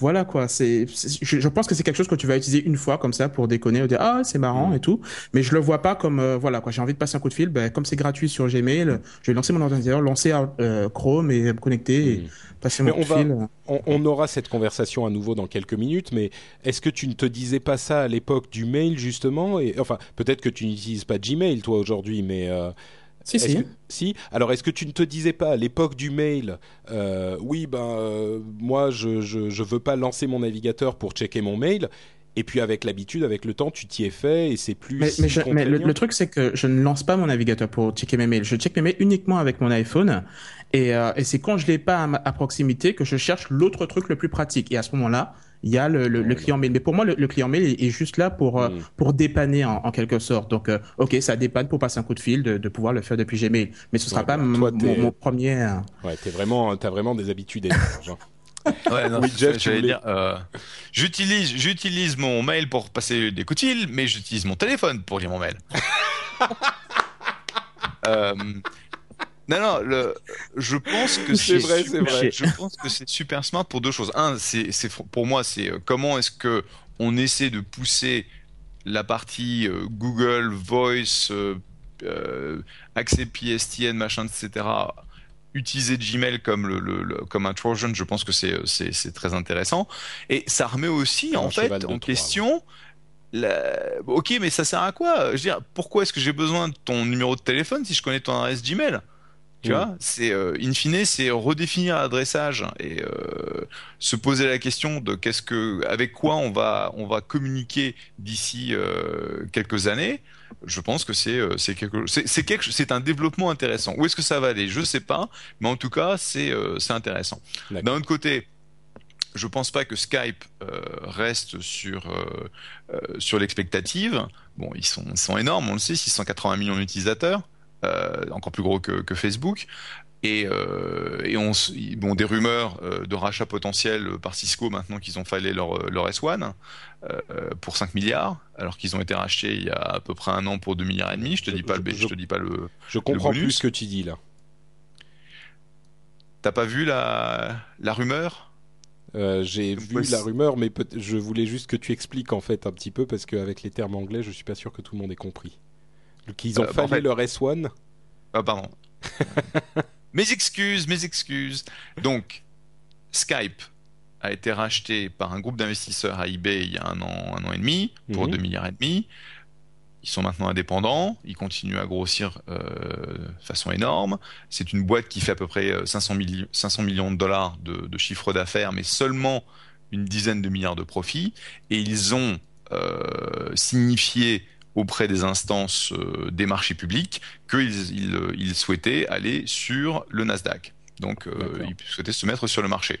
voilà quoi. C'est, je, je, pense que c'est quelque chose que tu vas utiliser une fois comme ça pour déconner, ou dire ah c'est marrant mm. et tout. Mais je le vois pas comme euh, voilà quoi. J'ai envie de passer un coup de fil. Ben, comme c'est gratuit sur Gmail, je vais lancer mon ordinateur, lancer Chrome et me connecter et mm. passer mon coup de fil. On, on, aura cette conversation à nouveau dans quelques minutes. Mais est-ce que tu ne te disais pas ça à l'époque du mail justement? Et enfin peut-être que tu n'utilises pas Gmail toi aujourd'hui, mais si, si. si. Alors, est-ce que tu ne te disais pas à l'époque du mail, euh, oui, ben, euh, moi, je, je, veux pas lancer mon navigateur pour checker mon mail. Et puis avec l'habitude, avec le temps, tu t'y es fait et c'est plus. Mais, mais, le, truc, c'est que je ne lance pas mon navigateur pour checker mes mails. Je check mes mails uniquement avec mon iPhone. Et, euh, et c'est quand je l'ai pas à, à, proximité que je cherche l'autre truc le plus pratique. Et à ce moment-là, il y a le, le, client mail. Mais pour moi, le, client mail est, juste là pour euh, mm. pour dépanner en, quelque sorte. Donc, euh, ok, ça dépanne pour passer un coup de fil, de, de pouvoir le faire depuis Gmail. Mais ce sera pas bah, mon, premier. Euh, ouais, t'es vraiment, t'as vraiment des habitudes étranges. Hein. Ouais, non, oui, Jeff, j'allais dire, euh, j'utilise, j'utilise mon mail pour passer des coups de fil, mais j'utilise mon téléphone pour lire mon mail. euh, non, non, le, je pense que c'est vrai, c'est vrai. Je pense que c'est super smart pour deux choses. Un, c'est, pour moi, c'est euh, comment est-ce que on essaie de pousser la partie euh, Google Voice, euh, euh, accès PSTN, machin, etc. Utiliser Gmail comme le, le, comme un Trojan, je pense que c'est, c'est, c'est très intéressant. Et ça remet aussi en fait en question. La... Ok, mais ça sert à quoi? Je veux dire, pourquoi est-ce que j'ai besoin de ton numéro de téléphone si je connais ton adresse Gmail? Tu vois, c'est euh, in fine, c'est redéfinir l'adressage et euh, se poser la question de qu'est-ce que, avec quoi on va, on va communiquer d'ici euh, quelques années. Je pense que c'est euh, c'est quelque, c'est quelque, c'est un développement intéressant. Où est-ce que ça va aller? Je sais pas, mais en tout cas, c'est euh, c'est intéressant. D'un autre côté, je pense pas que Skype euh, reste sur euh, sur l'expectative. Bon, ils sont, ils sont énormes, on le sait, 680 millions d'utilisateurs. Euh, encore plus gros que, que Facebook. Et, euh, et on, bon, des rumeurs euh, de rachat potentiel par Cisco maintenant qu'ils ont fallu leur, leur S1 euh, pour 5 milliards, alors qu'ils ont été rachetés il y a à peu près un an pour 2 milliards et demi. Je te dis pas le, je, te dis pas le. Je comprends plus ce que tu dis là. T'as pas vu la, la rumeur? Euh, j'ai vu la rumeur, mais je voulais juste que tu expliques en fait un petit peu parce qu'avec les termes anglais, je suis pas sûr que tout le monde ait compris. Qu'ils ont euh, fallu leur S1 Ah, pardon. mes excuses, mes excuses. Donc, Skype a été racheté par un groupe d'investisseurs à eBay il y a un an, un an et demi, pour 2 mhm. milliards et demi. Ils sont maintenant indépendants, ils continuent à grossir euh, de façon énorme. C'est une boîte qui fait à peu près 500, euh, 500 millions de dollars de, de chiffre d'affaires, mais seulement une dizaine de milliards de profits. Et ils ont euh, signifié auprès des instances euh, des marchés publics qu'ils euh, ils, souhaitaient aller sur le Nasdaq. Donc, euh, ils souhaitaient se mettre sur le marché.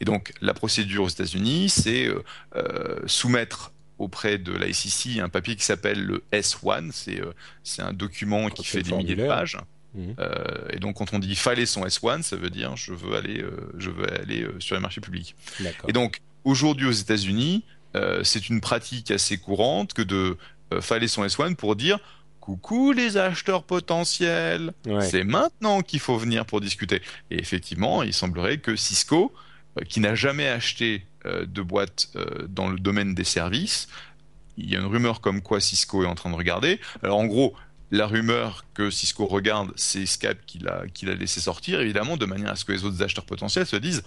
Et donc, la procédure aux États-Unis, c'est euh, soumettre auprès de la SEC un papier qui s'appelle le S1. C'est c'est un document qui fait des milliers de pages. Mmh. Euh, et donc, quand on dit filer son S1, ça veut dire je veux aller, je veux aller sur les marchés publics. Et donc, aujourd'hui aux États-Unis, c'est une pratique assez courante que de euh, fallait son S1 pour dire coucou les acheteurs potentiels, c'est maintenant qu'il faut venir pour discuter. Et effectivement, il semblerait que Cisco, euh, qui n'a jamais acheté euh, de boîte dans le domaine des services, il y a une rumeur comme quoi Cisco est en train de regarder. Alors en gros, la rumeur que Cisco regarde, c'est Skype qu'il a, qu'il a laissé sortir, évidemment, de manière à ce que les autres acheteurs potentiels se disent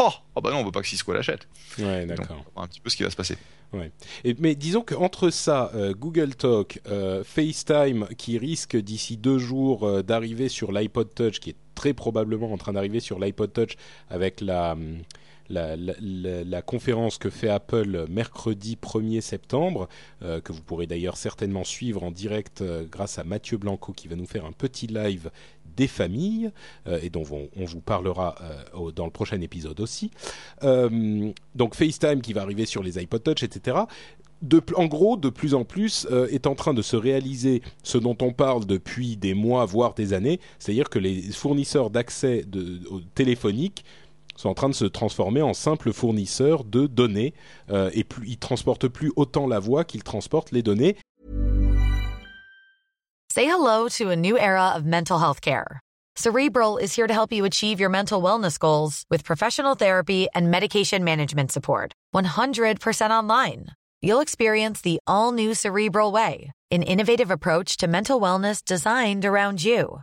Oh, oh bah non, on veut pas que Cisco l'achète. Ouais, d'accord. un petit peu ce qui va se passer. Ouais. Et, mais disons qu'entre ça, euh, Google Talk, euh, FaceTime, qui risque d'ici deux jours euh, d'arriver sur l'iPod Touch, qui est très probablement en train d'arriver sur l'iPod Touch avec la. Hum, la, conférence que fait Apple mercredi 1er septembre, euh, que vous pourrez d'ailleurs certainement suivre en direct euh, grâce à Mathieu Blanco qui va nous faire un petit live des familles euh, et dont on, vous parlera dans le prochain épisode aussi. donc FaceTime qui va arriver sur les iPod Touch, etc. De, en gros, de plus en plus, est en train de se réaliser ce dont on parle depuis des mois, voire des années, c'est-à-dire que les fournisseurs d'accès téléphoniques sont en train de se transformer en simples fournisseurs de données euh, et plus, ils transportent plus autant la voix qu'ils transportent les données. Say hello to a new era of mental health care. Cerebral is here to help you achieve your mental wellness goals with professional therapy and medication management support. 100% online. You'll experience the all new Cerebral Way, an innovative approach to mental wellness designed around you.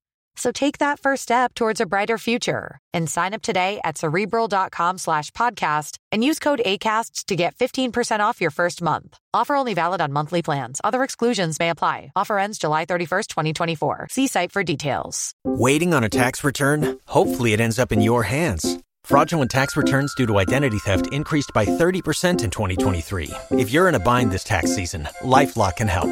So take that first step towards a brighter future and sign up today at cerebral.com slash podcast and use code ACasts to get 15% off your first month. Offer only valid on monthly plans. Other exclusions may apply. Offer ends July 31st, 2024. See site for details. Waiting on a tax return? Hopefully it ends up in your hands. Fraudulent tax returns due to identity theft increased by 30% in 2023. If you're in a bind this tax season, LifeLock can help.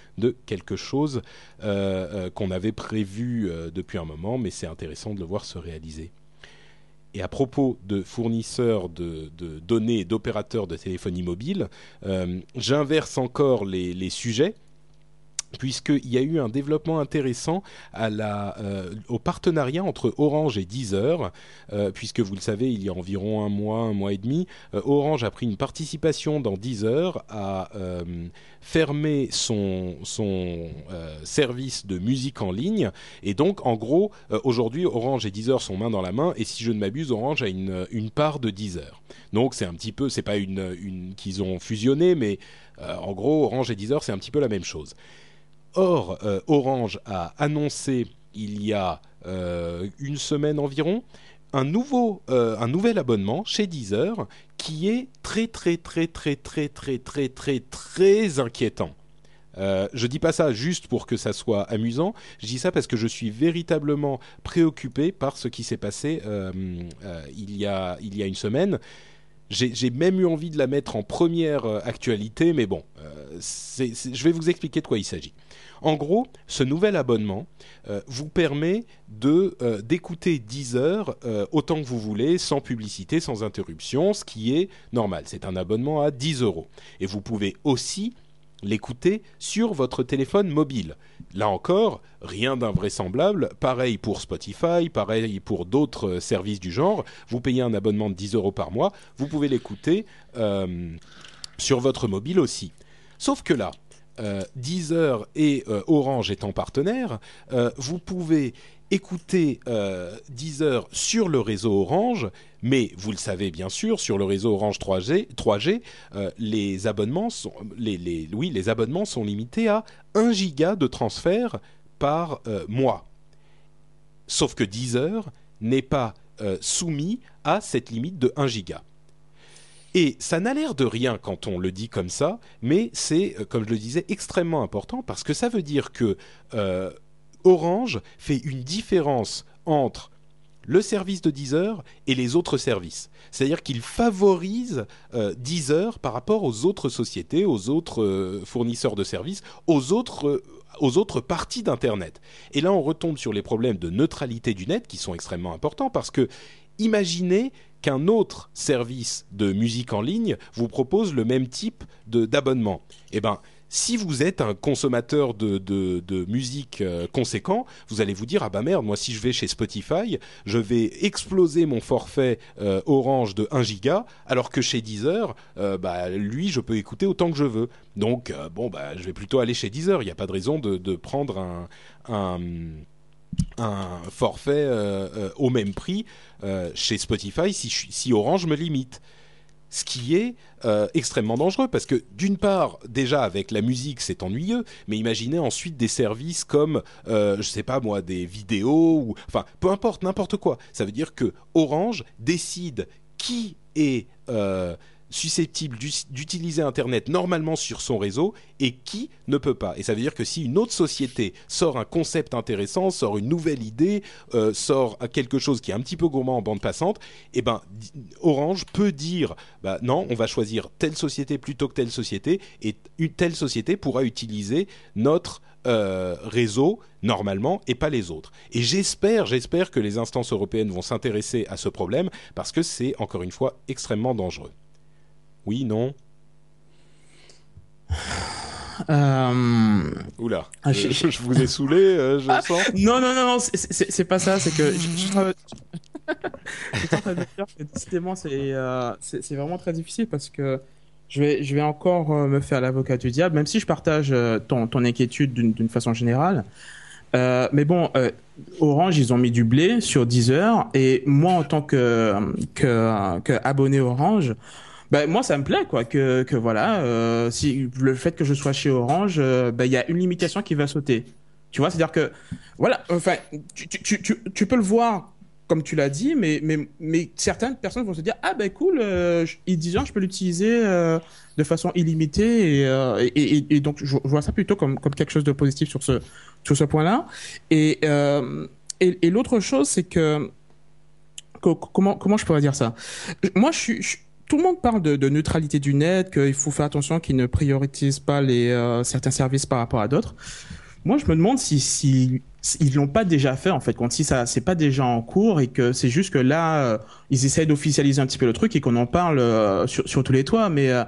de quelque chose euh, euh, qu'on avait prévu euh, depuis un moment, mais c'est intéressant de le voir se réaliser. Et à propos de fournisseurs de, données d'opérateurs de téléphonie mobile, j'inverse encore les sujets puisqu'il y a eu un développement intéressant à euh, au partenariat entre Orange et Deezer, euh, puisque vous le savez, il y a environ un mois, un mois et demi, euh, Orange a pris une participation dans Deezer, euh, fermé son, service de musique en ligne, et donc en gros, aujourd'hui, Orange et Deezer sont main dans la main, et si je ne m'abuse, Orange a une, part de Deezer. Donc c'est un petit peu, c'est pas une, une qu'ils ont fusionné, mais en gros, Orange et Deezer, c'est un petit peu la même chose. Or, euh, Orange a annoncé il y a euh, une semaine environ un, nouveau, euh, nouvel abonnement chez Deezer qui est très très très très très très très très très inquiétant. Euh, je dis pas ça juste pour que ça soit amusant. Je dis ça parce que je suis véritablement préoccupé par ce qui s'est passé il, y a, une semaine. J'ai même eu envie de la mettre en première actualité, mais bon, je vais vous expliquer de quoi il s'agit. En gros, ce nouvel abonnement euh, vous permet euh, d'écouter 10 heures euh, autant que vous voulez, sans publicité, sans interruption, ce qui est normal. C'est un abonnement à 10 euros. Et vous pouvez aussi l'écouter sur votre téléphone mobile. Là encore, rien d'invraisemblable. Pareil pour Spotify, pareil pour d'autres services du genre. Vous payez un abonnement de 10 euros par mois, vous pouvez l'écouter sur votre mobile aussi. Sauf que là, Deezer et euh, Orange étant partenaires, euh, vous pouvez écouter euh, Deezer sur le réseau Orange, mais vous le savez bien sûr, sur le réseau Orange 3G, 3G euh, les abonnements sont, les, les, oui, les abonnements sont limités à 1 giga de transfert par euh, mois. Sauf que Deezer n'est pas euh, soumis à cette limite de 1 giga. Et ça n'a l'air de rien quand on le dit comme ça, mais c'est, euh, comme je le disais, extrêmement important parce que ça veut dire que euh, Orange fait une différence entre le service de Deezer et les autres services. C'est-à-dire qu'il favorise euh, Deezer par rapport aux autres sociétés, aux autres fournisseurs de services, aux autres, aux autres parties d'Internet. Et là, on retombe sur les problèmes de neutralité du net qui sont extrêmement importants parce que imaginez qu'un autre service de musique en ligne vous propose le même type d'abonnement. Eh ben, si vous êtes un consommateur de, de, de musique euh, conséquent, vous allez vous dire ah bah merde, moi si je vais chez Spotify, je vais exploser mon forfait euh, Orange de 1 giga, alors que chez Deezer, euh, bah lui je peux écouter autant que je veux. Donc bon bah je vais plutôt aller chez Deezer. Il n'y a pas de raison de, de prendre un, un un forfait euh, euh, au même prix euh, chez Spotify si, si Orange me limite. Ce qui est extrêmement dangereux parce que d'une part, déjà avec la musique c'est ennuyeux, mais imaginez ensuite des services comme, je sais pas moi, des vidéos ou, enfin, peu importe, n'importe quoi. Ça veut dire que Orange décide qui est susceptible d'utiliser Internet normalement sur son réseau et qui ne peut pas. Et ça veut dire que si une autre société sort un concept intéressant, sort une nouvelle idée, euh, sort quelque chose qui est un petit peu gourmand en bande passante, eh ben Orange peut dire bah non, on va choisir telle société plutôt que telle société et telle société pourra utiliser notre euh, réseau normalement et pas les autres. Et j'espère, j'espère que les instances européennes vont s'intéresser à ce problème parce que c'est encore une fois extrêmement dangereux. Oui, non euh... Oula, ah, je, vous ai saoulé, euh, je ah, sens. Non, non, non, non c'est pas ça, c'est que je, je, suis en train de dire que décidément euh, c'est vraiment très difficile parce que je vais, je vais encore euh, me faire l'avocat du diable, même si je partage ton, ton inquiétude d'une façon générale. mais bon, Orange, ils ont mis du blé sur Deezer, et moi, en tant que, que, que abonné Orange, ben moi ça me plaît quoi que que voilà euh, si le fait que je sois chez Orange euh, ben il y a une limitation qui va sauter. Tu vois c'est à dire que voilà enfin tu, tu, tu, tu peux le voir comme tu l'as dit mais mais mais certaines personnes vont se dire ah ben cool euh, il disent je peux l'utiliser euh, de façon illimitée et, et, donc je, vois ça plutôt comme comme quelque chose de positif sur ce sur ce point là et et, l'autre chose c'est que, comment comment je pourrais dire ça? Moi je suis tout le monde parle de, neutralité du net, qu'il faut faire attention qu'ils ne priorisent pas les, euh, certains services par rapport à d'autres. Moi, je me demande si, si ils l'ont pas déjà fait en fait, quand si ça c'est pas déjà en cours et que c'est juste que là euh, ils essayent d'officialiser un petit peu le truc et qu'on en parle euh, sur, sur, tous les toits. Mais euh,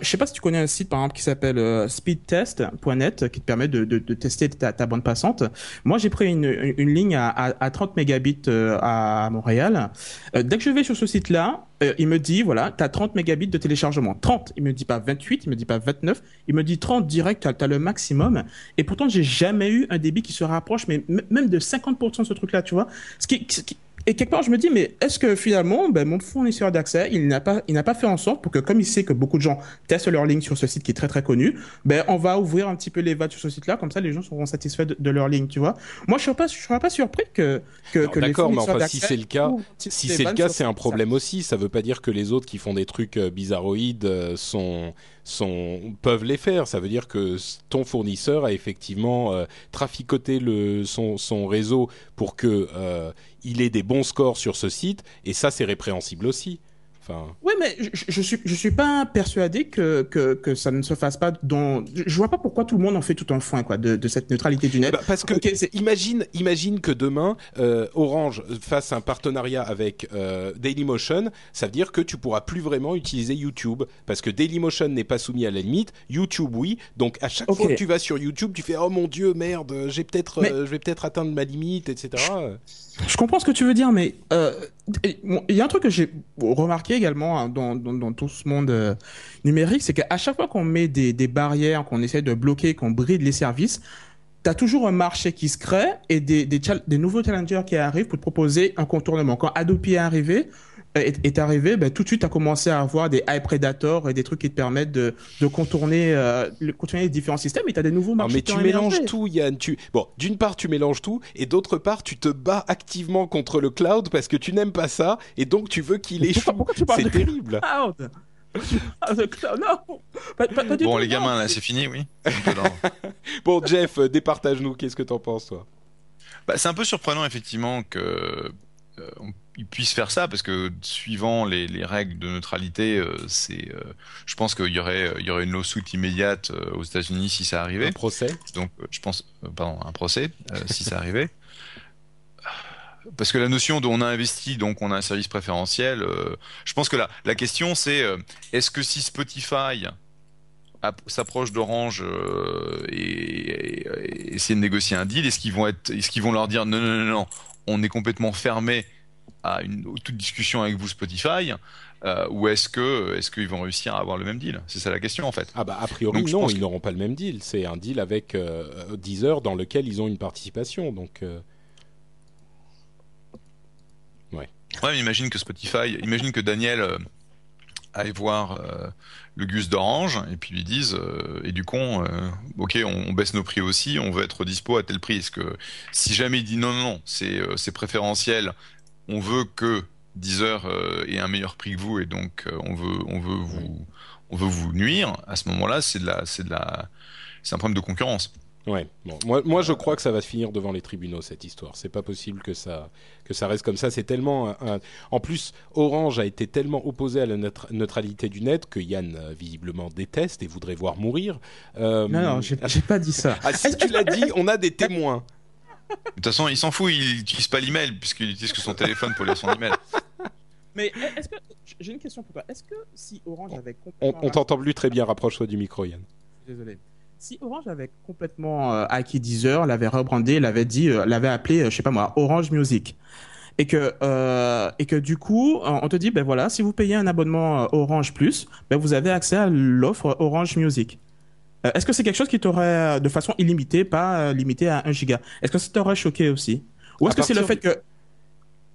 je sais pas si tu connais un site par exemple qui s'appelle speedtest.net qui te permet de, de, de tester ta, ta, bande passante. Moi j'ai pris une, une, ligne à, à, 30 mégabits à Montréal. dès que je vais sur ce site là, il me dit voilà, tu as 30 mégabits de téléchargement. 30, il me dit pas 28, il me dit pas 29, il me dit 30 direct, tu as, le maximum. Et pourtant j'ai jamais eu un débit qui se rapproche mais même de 50% de ce truc-là, tu vois. Ce qui, et quelque part, je me dis, mais est-ce que finalement, ben, mon fournisseur d'accès, il n'a pas, il n'a pas fait en sorte pour que, comme il sait que beaucoup de gens testent leur ligne sur ce site qui est très très connu, ben, on va ouvrir un petit peu les vannes sur ce site-là, comme ça, les gens seront satisfaits de, leur ligne, tu vois. Moi, je serais pas, je serais pas surpris que, que, que D'accord, mais enfin, si c'est le cas, si c'est le cas, c'est un problème aussi. Ça veut pas dire que les autres qui font des trucs euh, bizarroïdes euh, sont, sont, peuvent les faire. Ça veut dire que ton fournisseur a effectivement euh, traficoté son, son réseau pour que euh, ait des bons scores sur ce site, et ça c'est répréhensible aussi. Oui, mais je, je, suis je suis pas persuadé que, que, que ça ne se fasse pas dans. Je vois pas pourquoi tout le monde en fait tout un foin quoi de, de cette neutralité du net. Bah, parce que imagine imagine que demain euh, Orange fasse un partenariat avec euh, Dailymotion, ça veut dire que tu pourras plus vraiment utiliser YouTube parce que Dailymotion n'est pas soumis à la limite, YouTube oui. Donc à chaque fois que tu vas sur YouTube, tu fais oh mon dieu merde, j'ai peut-être euh, je vais peut-être atteindre ma limite, etc. Je comprends ce que tu veux dire, mais euh, il y a un truc que j'ai remarqué également hein, dans, tout ce monde euh, numérique, c'est qu'à chaque fois qu'on met des, barrières, qu'on essaie de bloquer, qu'on bride les services, tu as toujours un marché qui se crée et des, des, nouveaux challengers qui arrivent pour te proposer un contournement. Quand Adobe est arrivé, est, arrivé, ben, tout de suite, tu as commencé à avoir des high predators et des trucs qui te permettent de, de contourner, euh, contourner les différents systèmes et tu as des nouveaux marchés. mais tu mélanges tout, Yann. Tu... Bon, d'une part, tu mélanges tout et d'autre part, tu te bats activement contre le cloud parce que tu n'aimes pas ça et donc tu veux qu'il échoue. C'est terrible. Cloud non, bon, les gamins, là, c'est fini, oui. bon, Jeff, euh, départage-nous. Qu'est-ce que t'en penses, toi? Bah, C'est un peu surprenant, effectivement, que euh, ils puissent faire ça parce que suivant les, les règles de neutralité, euh, c'est, euh, je pense qu'il y aurait, il y aurait une lawsuit immédiate aux États-Unis si ça arrivait. Un procès. Donc, je pense, pardon, un procès si ça arrivait. Parce que la notion dont on a investi, donc on a un service préférentiel, je pense que la, la question c'est est-ce que si Spotify s'approche d'Orange et, et, et, essayer de négocier un deal, est-ce qu'ils vont être, est-ce qu'ils vont leur dire non non non non, on est complètement fermé à une toute discussion avec vous Spotify euh, ou est-ce que est-ce qu'ils vont réussir à avoir le même deal? C'est ça la question en fait. Ah bah a priori non, ils n'auront pas le même deal. C'est un deal avec euh, Deezer dans lequel ils ont une participation. Donc euh... ouais. Ouais, mais imagine que Spotify, imagine que Daniel euh, aille voir euh, le Gus d'Orange et puis lui disent euh, et du con euh, ok on, baisse nos prix aussi on veut être dispo à tel prix est-ce que si jamais il dit non non non c'est c'est préférentiel on veut que Deezer est un meilleur prix que vous et donc on veut on veut vous on veut vous nuire, à ce moment-là, c'est de la c'est de la c'est un problème de concurrence. Ouais. Bon, moi, moi, je crois que ça va finir devant les tribunaux cette histoire. C'est pas possible que ça que ça reste comme ça. C'est tellement en plus Orange a été tellement opposé à la neutralité du net que Yann euh, visiblement déteste et voudrait voir mourir. Euh... Non, non, j'ai pas dit ça. ah, si tu l'as dit, on a des témoins. De toute façon, il s'en fout. Il n'utilise pas l'email puisqu'il utilise que son téléphone pour lire son email. Mais est-ce que j'ai une question pour toi Est-ce que si Orange avait complètement on, on t'entend plus très bien. Rapproche-toi du micro, Yann. Désolé si Orange avait complètement euh, acquis Deezer, l'avait rebrandé, l'avait dit, euh, l'avait appelé, euh, je sais pas moi, Orange Music, et que et que du coup, on te dit, ben voilà, si vous payez un abonnement Orange Plus, ben vous avez accès à l'offre Orange Music. Est-ce que c'est quelque chose qui t'aurait, de façon illimitée, pas limité à 1 giga? Est-ce que ça t'aurait choqué aussi? Ou est-ce que c'est le fait que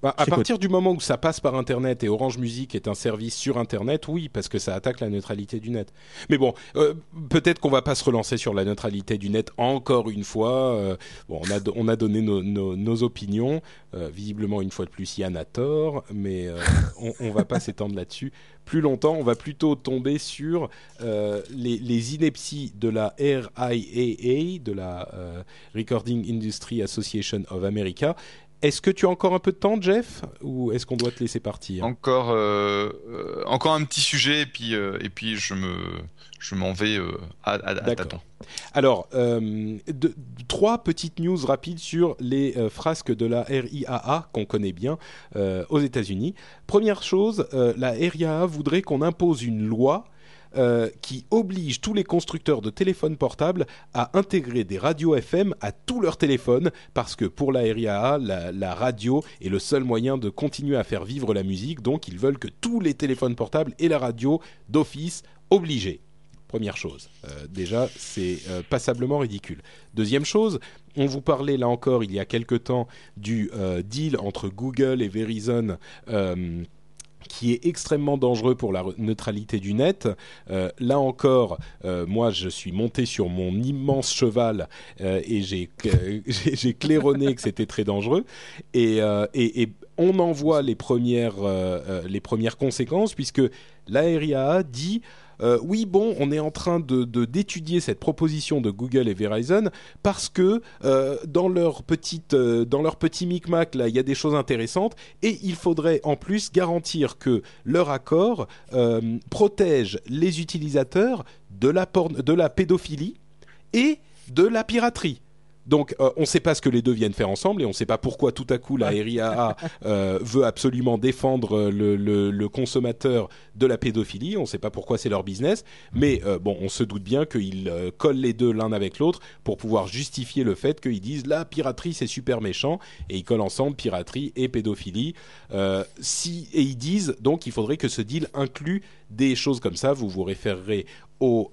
bah, à partir du moment où ça passe par Internet et Orange Music est un service sur Internet, oui, parce que ça attaque la neutralité du net. Mais bon, euh, peut-être qu'on va pas se relancer sur la neutralité du net encore une fois. Euh, bon, on a, on a donné nos, nos, opinions. Euh, visiblement, une fois de plus, Yann a tort, mais on, on va pas s'étendre là-dessus plus longtemps. On va plutôt tomber sur les, les, inepties de la RIAA, de la Recording Industry Association of America, est-ce que tu as encore un peu de temps, Jeff, ou est-ce qu'on doit te laisser partir? Encore, euh, euh, encore un petit sujet, et puis, euh, et puis je me, je m'en vais à, à, D'accord. Alors, trois petites news rapides sur les frasques de la RIAA qu'on connaît bien aux États-Unis. Première chose, la RIAA voudrait qu'on impose une loi euh, qui oblige tous les constructeurs de téléphones portables à intégrer des radios FM à tous leurs téléphones parce que pour la RIAA, la, radio est le seul moyen de continuer à faire vivre la musique. Donc ils veulent que tous les téléphones portables et la radio d'office obligés. Première chose, euh, déjà c'est euh, passablement ridicule. Deuxième chose, on vous parlait là encore il y a quelque temps du deal entre Google et Verizon qui est extrêmement dangereux pour la neutralité du net. Euh, là encore, euh, moi, je suis monté sur mon immense cheval euh, et j'ai claironné que c'était très dangereux. Et, on en voit les premières les premières conséquences puisque l'ARIA dit euh, oui, bon, on est en train de d'étudier cette proposition de Google et Verizon parce que euh, dans leur petite euh, dans leur petit micmac là, il y a des choses intéressantes et il faudrait en plus garantir que leur accord protège les utilisateurs de la de la pédophilie et de la piraterie. Donc, euh, on ne sait pas ce que les deux viennent faire ensemble et on ne sait pas pourquoi tout à coup la RIAA euh, veut absolument défendre le, consommateur de la pédophilie. On ne sait pas pourquoi c'est leur business, mais euh, bon, on se doute bien qu'ils collent les deux l'un avec l'autre pour pouvoir justifier le fait qu'ils disent la piraterie c'est super méchant et ils collent ensemble piraterie et pédophilie. si et ils disent donc il faudrait que ce deal inclue des choses comme ça. Vous vous référerez au,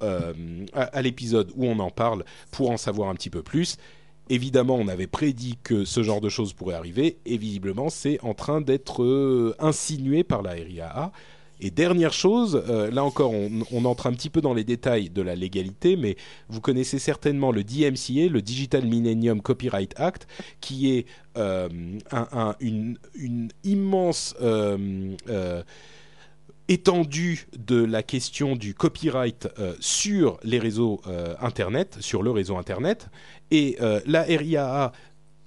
à l'épisode où on en parle pour en savoir un petit peu plus. Évidemment, on avait prédit que ce genre de choses pourrait arriver, et visiblement, c'est en train d'être euh, insinué par la RIAA. Et dernière chose, euh, là encore, on, entre un petit peu dans les détails de la légalité, mais vous connaissez certainement le DMCA, le Digital Millennium Copyright Act, qui est euh, une, immense étendue de la question du copyright sur les réseaux Internet, sur le réseau Internet, et euh, la RIAA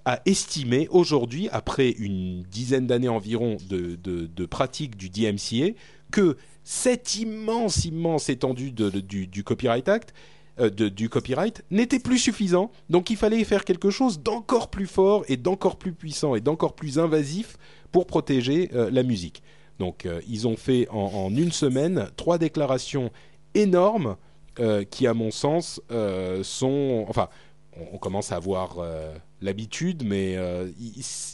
a estimé aujourd'hui, après une dizaine d'années environ de, pratique du DMCA, que cette immense, immense étendue du, Copyright Act, euh, du copyright, n'était plus suffisant. Donc il fallait faire quelque chose d'encore plus fort et d'encore plus puissant et d'encore plus invasif pour protéger euh, la musique. Donc ils ont fait en, en, une semaine trois déclarations énormes qui, à mon sens, sont... Enfin, on, commence à avoir euh, l'habitude, mais euh,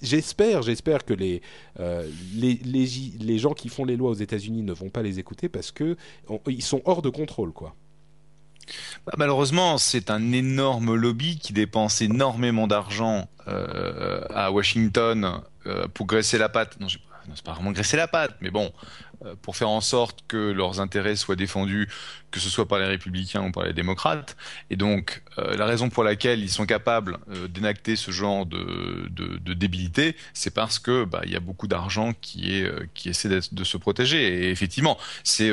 j'espère, j'espère que les, euh, les, les, gens qui font les lois aux États-Unis ne vont pas les écouter parce que ils sont hors de contrôle, quoi. Bah, malheureusement, c'est un énorme lobby qui dépense énormément d'argent à Washington pour graisser la patte. Non, c'est pas vraiment graisser la patte, mais bon, pour faire en sorte que leurs intérêts soient défendus, que ce soit par les républicains ou par les démocrates. Et donc, euh, la raison pour laquelle ils sont capables euh, d'énacter ce genre de, de, débilité, c'est parce que bah, il y a beaucoup d'argent qui est qui essaie de se protéger. Et effectivement, c'est,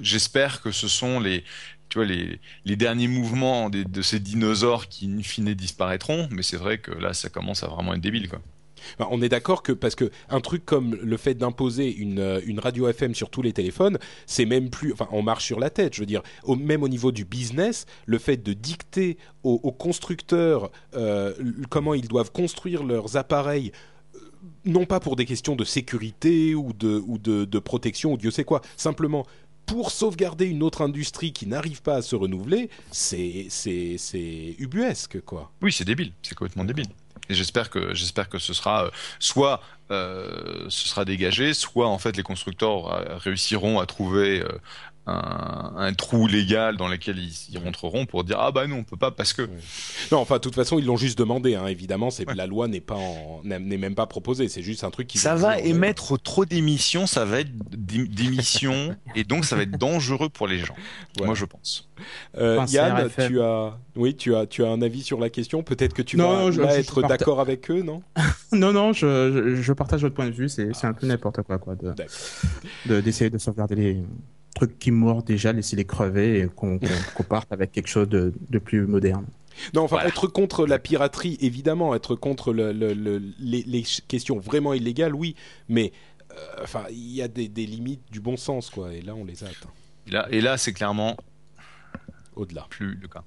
j'espère que ce sont les tu vois, les, les derniers mouvements de ces dinosaures qui, in fine, disparaîtront. Mais c'est vrai que là, ça commence à vraiment être débile, quoi on est d'accord que parce que un truc comme le fait d'imposer une, euh, une, radio FM sur tous les téléphones, c'est même plus, enfin, on marche sur la tête. Je veux dire, même au niveau du business, le fait de dicter aux, constructeurs euh, comment ils doivent construire leurs appareils euh, non pas pour des questions de sécurité ou de, ou de, de protection ou Dieu sait quoi, simplement pour sauvegarder une autre industrie qui n'arrive pas à se renouveler, c'est ubuesque quoi. Oui, c'est débile, c'est complètement débile. Et j'espère que j'espère que ce sera euh, soit euh, ce sera dégagé, soit en fait les constructeurs euh, réussiront à trouver un, un, trou légal dans lequel ils, rentreront pour dire ah bah non on peut pas parce que non enfin de toute façon ils l'ont juste demandé hein, évidemment c'est la loi n'est pas n'est même pas proposée. C'est juste un truc qui ça va émettre trop d'émissions ça va être d'émissions et donc ça va être dangereux pour les gens. Moi je pense. Euh, Yann tu as oui tu as tu as un avis sur la question? Peut-être que tu vas, être d'accord avec eux non? Non non je, je, partage votre point de vue c'est c'est un peu n'importe quoi quoi de d'essayer de sauvegarder les trucs qui meurent déjà, laisser-les crever et qu'on parte avec quelque chose de, plus moderne. Non, enfin, être contre la piraterie, évidemment, être contre le, les, questions vraiment illégales, oui, mais euh, enfin, il y a des, limites du bon sens, quoi, et là, on les a atteints. Et là, et là c'est clairement au-delà. Plus le cas.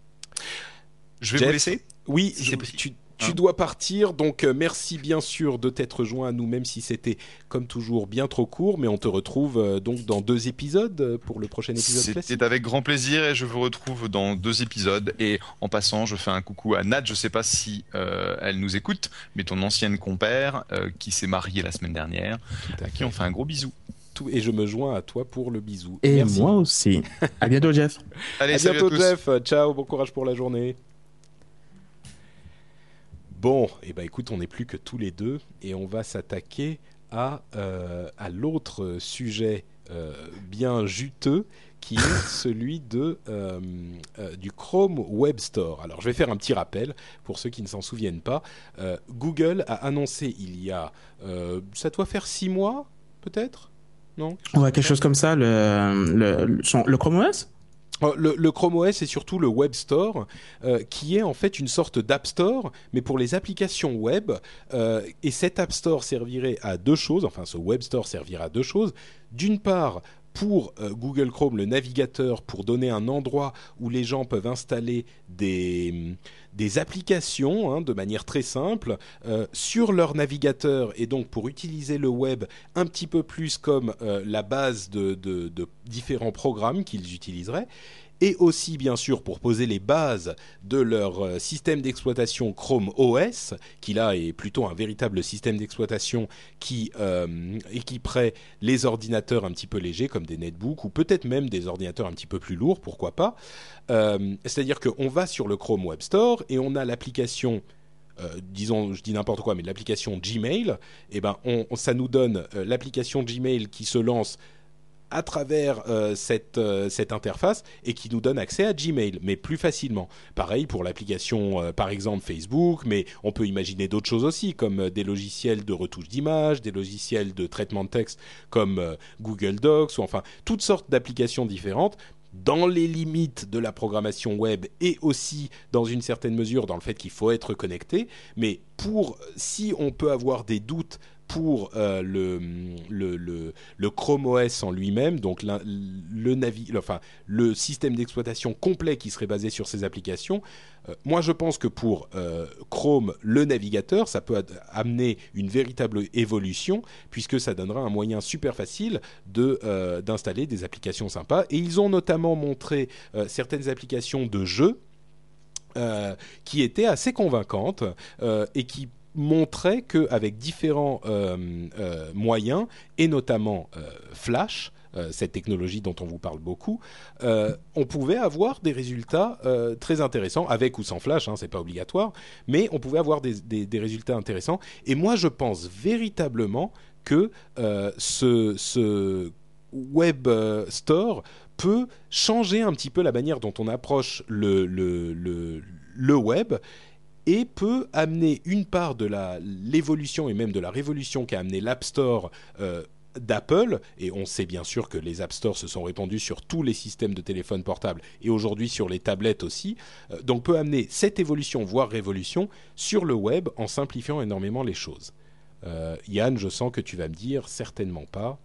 Je vais vous laisser. Oui, si tu, tu hein dois partir, donc euh, merci bien sûr de t'être joint à nous, même si c'était comme toujours bien trop court, mais on te retrouve euh, donc dans deux épisodes euh, pour le prochain épisode. C'est avec grand plaisir et je vous retrouve dans deux épisodes. Et en passant, je fais un coucou à Nat, je sais pas si elle nous écoute, mais ton ancienne compère qui s'est mariée la semaine dernière, à, qui on fait un gros bisou. et je me joins à toi pour le bisou. Et moi aussi. à bientôt Jeff. Allez, à bientôt Jeff. Ciao, bon courage pour la journée. Bon, et eh ben écoute, on n'est plus que tous les deux et on va s'attaquer à, euh, à l'autre sujet euh, bien juteux qui est celui de, euh, du Chrome Web Store. Alors je vais faire un petit rappel pour ceux qui ne s'en souviennent pas. Google a annoncé il y a, ça doit faire six mois peut-être? Non? Ouais, quelque chose comme ça, le, le, le Chrome OS euh, le, Chrome OS est surtout le Web Store, euh, qui est en fait une sorte d'App Store, mais pour les applications web. Euh, et cet App Store servirait à deux choses, enfin ce Web Store servira à deux choses. D'une part, pour euh, Google Chrome, le navigateur, pour donner un endroit où les gens peuvent installer des, des applications hein, de manière très simple euh, sur leur navigateur et donc pour utiliser le web un petit peu plus comme euh, la base de différents programmes qu'ils utiliseraient et aussi bien sûr pour poser les bases de leur euh, système d'exploitation Chrome OS, qui là est plutôt un véritable système d'exploitation qui euh, équiperait les ordinateurs un petit peu légers comme des netbooks ou peut-être même des ordinateurs un petit peu plus lourds, pourquoi pas. Euh, c'est-à-dire qu'on va sur le Chrome Web Store et on a l'application disons, je dis n'importe quoi, mais l'application Gmail, eh ben, ça nous donne l'application Gmail qui se lance à travers euh, cette, euh, cette interface et qui nous donne accès à Gmail, mais plus facilement. Pareil pour l'application, euh, par exemple Facebook, mais on peut imaginer d'autres choses aussi, comme des logiciels de retouche d'image, des logiciels de traitement de texte comme Google Docs, ou enfin toutes sortes d'applications différentes dans les limites de la programmation web et aussi dans une certaine mesure dans le fait qu'il faut être connecté, mais pour si on peut avoir des doutes pour euh, le, le, le, Chrome OS en lui-même, donc le système d'exploitation complet qui serait basé sur ces applications. Euh, moi, je pense que pour euh, Chrome, le navigateur, ça peut amener une véritable évolution, puisque ça donnera un moyen super facile de d'installer des applications sympas. Et ils ont notamment montré certaines applications de jeux. qui étaient assez convaincantes et qui montrait qu'avec différents euh, euh, moyens, et notamment euh, Flash, cette technologie dont on vous parle beaucoup, on pouvait avoir des résultats très intéressants, avec ou sans Flash, hein, c'est pas obligatoire, mais on pouvait avoir des, résultats intéressants. Et moi, je pense véritablement que ce, web store peut changer un petit peu la manière dont on approche le web et peut amener une part de l'évolution et même de la révolution qu'a amené l'App Store euh, d'Apple, et on sait bien sûr que les App Stores se sont répandus sur tous les systèmes de téléphone portable et aujourd'hui sur les tablettes aussi, euh, donc peut amener cette évolution, voire révolution, sur le web en simplifiant énormément les choses. Euh, Yann, je sens que tu vas me dire certainement pas.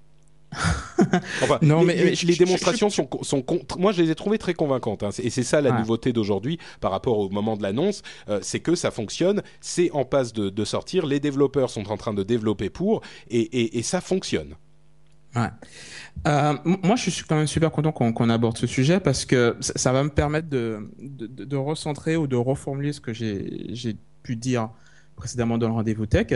Non, mais, les, démonstrations sont, sont, moi je les ai trouvées très convaincantes, hein. et c'est ça la nouveauté d'aujourd'hui par rapport au moment de l'annonce, euh, c'est que ça fonctionne, c'est en passe de, sortir, les développeurs sont en train de développer pour, et, ça fonctionne. Ouais. Euh, moi, je suis quand même super content qu'on aborde ce sujet parce que ça, va me permettre de, de, recentrer ou de reformuler ce que j'ai pu dire précédemment dans le rendez-vous tech.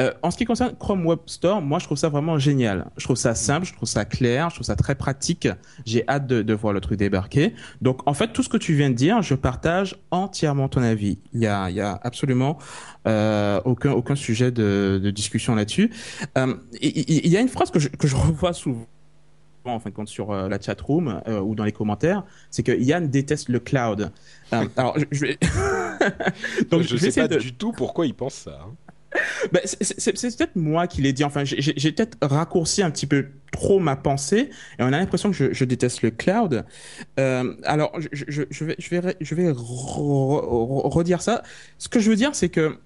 Euh, en ce qui concerne Chrome Web Store, moi je trouve ça vraiment génial. Je trouve ça simple, je trouve ça clair, je trouve ça très pratique. J'ai hâte de, de, voir le truc débarquer. Donc en fait tout ce que tu viens de dire, je partage entièrement ton avis. Il y a, il y a absolument euh, aucun aucun sujet de, de discussion là-dessus. Euh, il, y a une phrase que je, que je revois souvent en fin de compte sur euh, la chat room euh, ou dans les commentaires, c'est que Yann déteste le cloud. Euh, alors je, vais donc je, ne sais pas du tout pourquoi il pense ça. Hein. Ben, c'est peut-être moi qui l'ai dit. Enfin, j'ai peut-être raccourci un petit peu trop ma pensée et on a l'impression que je, déteste le cloud. alors, je, vais, je vais, je vais redire ça. Ce que je veux dire, c'est que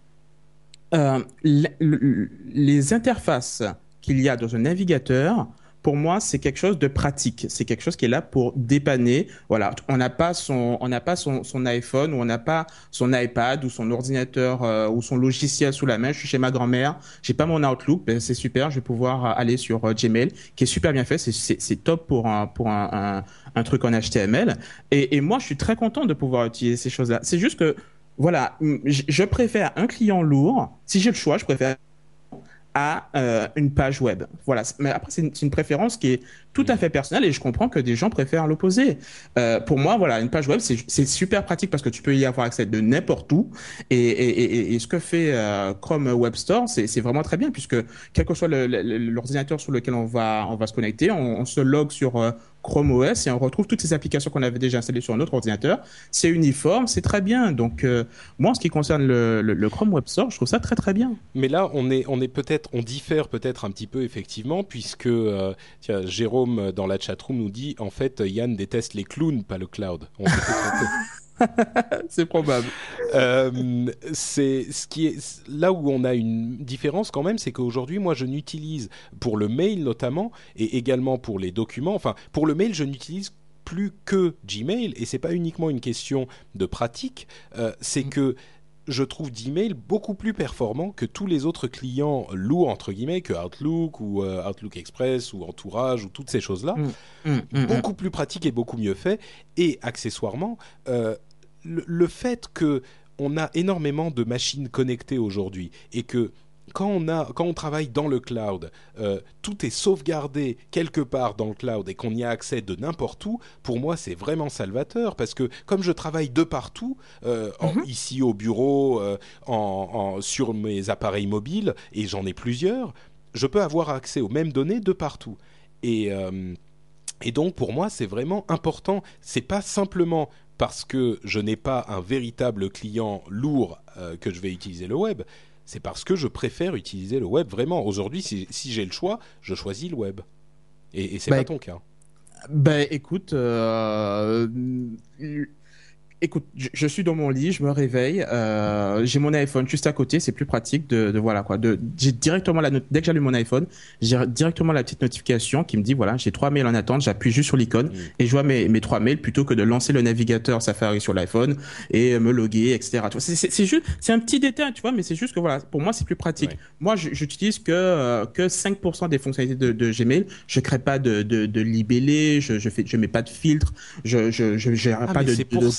les interfaces qu'il y a dans un navigateur pour moi, c'est quelque chose de pratique. C'est quelque chose qui est là pour dépanner. Voilà, on n'a pas son, on n'a pas son, iPhone ou on n'a pas son iPad ou son ordinateur euh, ou son logiciel sous la main. Je suis chez ma grand-mère, j'ai pas mon Outlook, ben c'est super. Je vais pouvoir euh, aller sur euh, Gmail, qui est super bien fait. C'est top pour un pour un, truc en HTML. Et, et moi, je suis très content de pouvoir utiliser ces choses-là. C'est juste que voilà, je préfère un client lourd. Si j'ai le choix, je préfère à euh, une page web. Voilà. Mais après, c'est une, une, préférence qui est tout à fait personnelle et je comprends que des gens préfèrent l'opposer. Euh, pour moi, voilà, une page web, c'est super pratique parce que tu peux y avoir accès de n'importe où. Et, ce que fait euh, Chrome Web Store, c'est vraiment très bien puisque quel que soit l'ordinateur sur lequel on va, on va se connecter, on, se log sur euh, Chrome OS et on retrouve toutes ces applications qu'on avait déjà installées sur un autre ordinateur. C'est uniforme, c'est très bien. Donc moi, en ce qui concerne le, Chrome Web Store, je trouve ça très très bien. Mais là, on est on est peut-être on diffère peut-être un petit peu effectivement puisque euh, tiens, Jérôme dans la chatroom nous dit en fait Yann déteste les clowns, pas le cloud. On c'est probable. Euh, c'est ce qui est là où on a une différence quand même, c'est qu'aujourd'hui, moi, je n'utilise pour le mail notamment et également pour les documents. Enfin, pour le mail, je n'utilise plus que Gmail et c'est pas uniquement une question de pratique. Euh, c'est mm. que je trouve d'email beaucoup plus performant que tous les autres clients lourds entre guillemets que Outlook ou euh, Outlook Express ou Entourage ou toutes ces choses là mm. Mm, beaucoup plus pratique et beaucoup mieux fait. Et accessoirement euh, le, fait que on a énormément de machines connectées aujourd'hui et que quand on, a, quand on travaille dans le cloud, euh, tout est sauvegardé quelque part dans le cloud et qu'on y a accès de n'importe où, pour moi c'est vraiment salvateur parce que comme je travaille de partout, euh, mhm. ici au bureau, euh, en, sur mes appareils mobiles, et j'en ai plusieurs, je peux avoir accès aux mêmes données de partout. Et, et donc pour moi c'est vraiment important. C'est pas simplement parce que je n'ai pas un véritable client lourd que je vais utiliser le web, c'est parce que je préfère utiliser le web vraiment. Aujourd'hui, si, j'ai le choix, je choisis le web. Et, et c'est bah, pas ton cas. Ben écoute, euh, écoute, je, suis dans mon lit, je me réveille, euh, j'ai mon iPhone juste à côté, c'est plus pratique de, de voilà quoi, de j'ai directement la dès que j'allume mon iPhone, j'ai directement la petite notification qui me dit voilà j'ai trois mails en attente, j'appuie juste sur l'icône mm. et je vois mes mes trois mails plutôt que de lancer le navigateur Safari sur l'iPhone et me loguer etc. C'est juste c'est un petit détail tu vois, mais c'est juste que voilà pour moi c'est plus pratique. Moi j'utilise que euh, que 5% des fonctionnalités de, de, Gmail, je crée pas de de, de libellé, je je fais je mets pas de filtre, je je je gère ah, pas de, de Google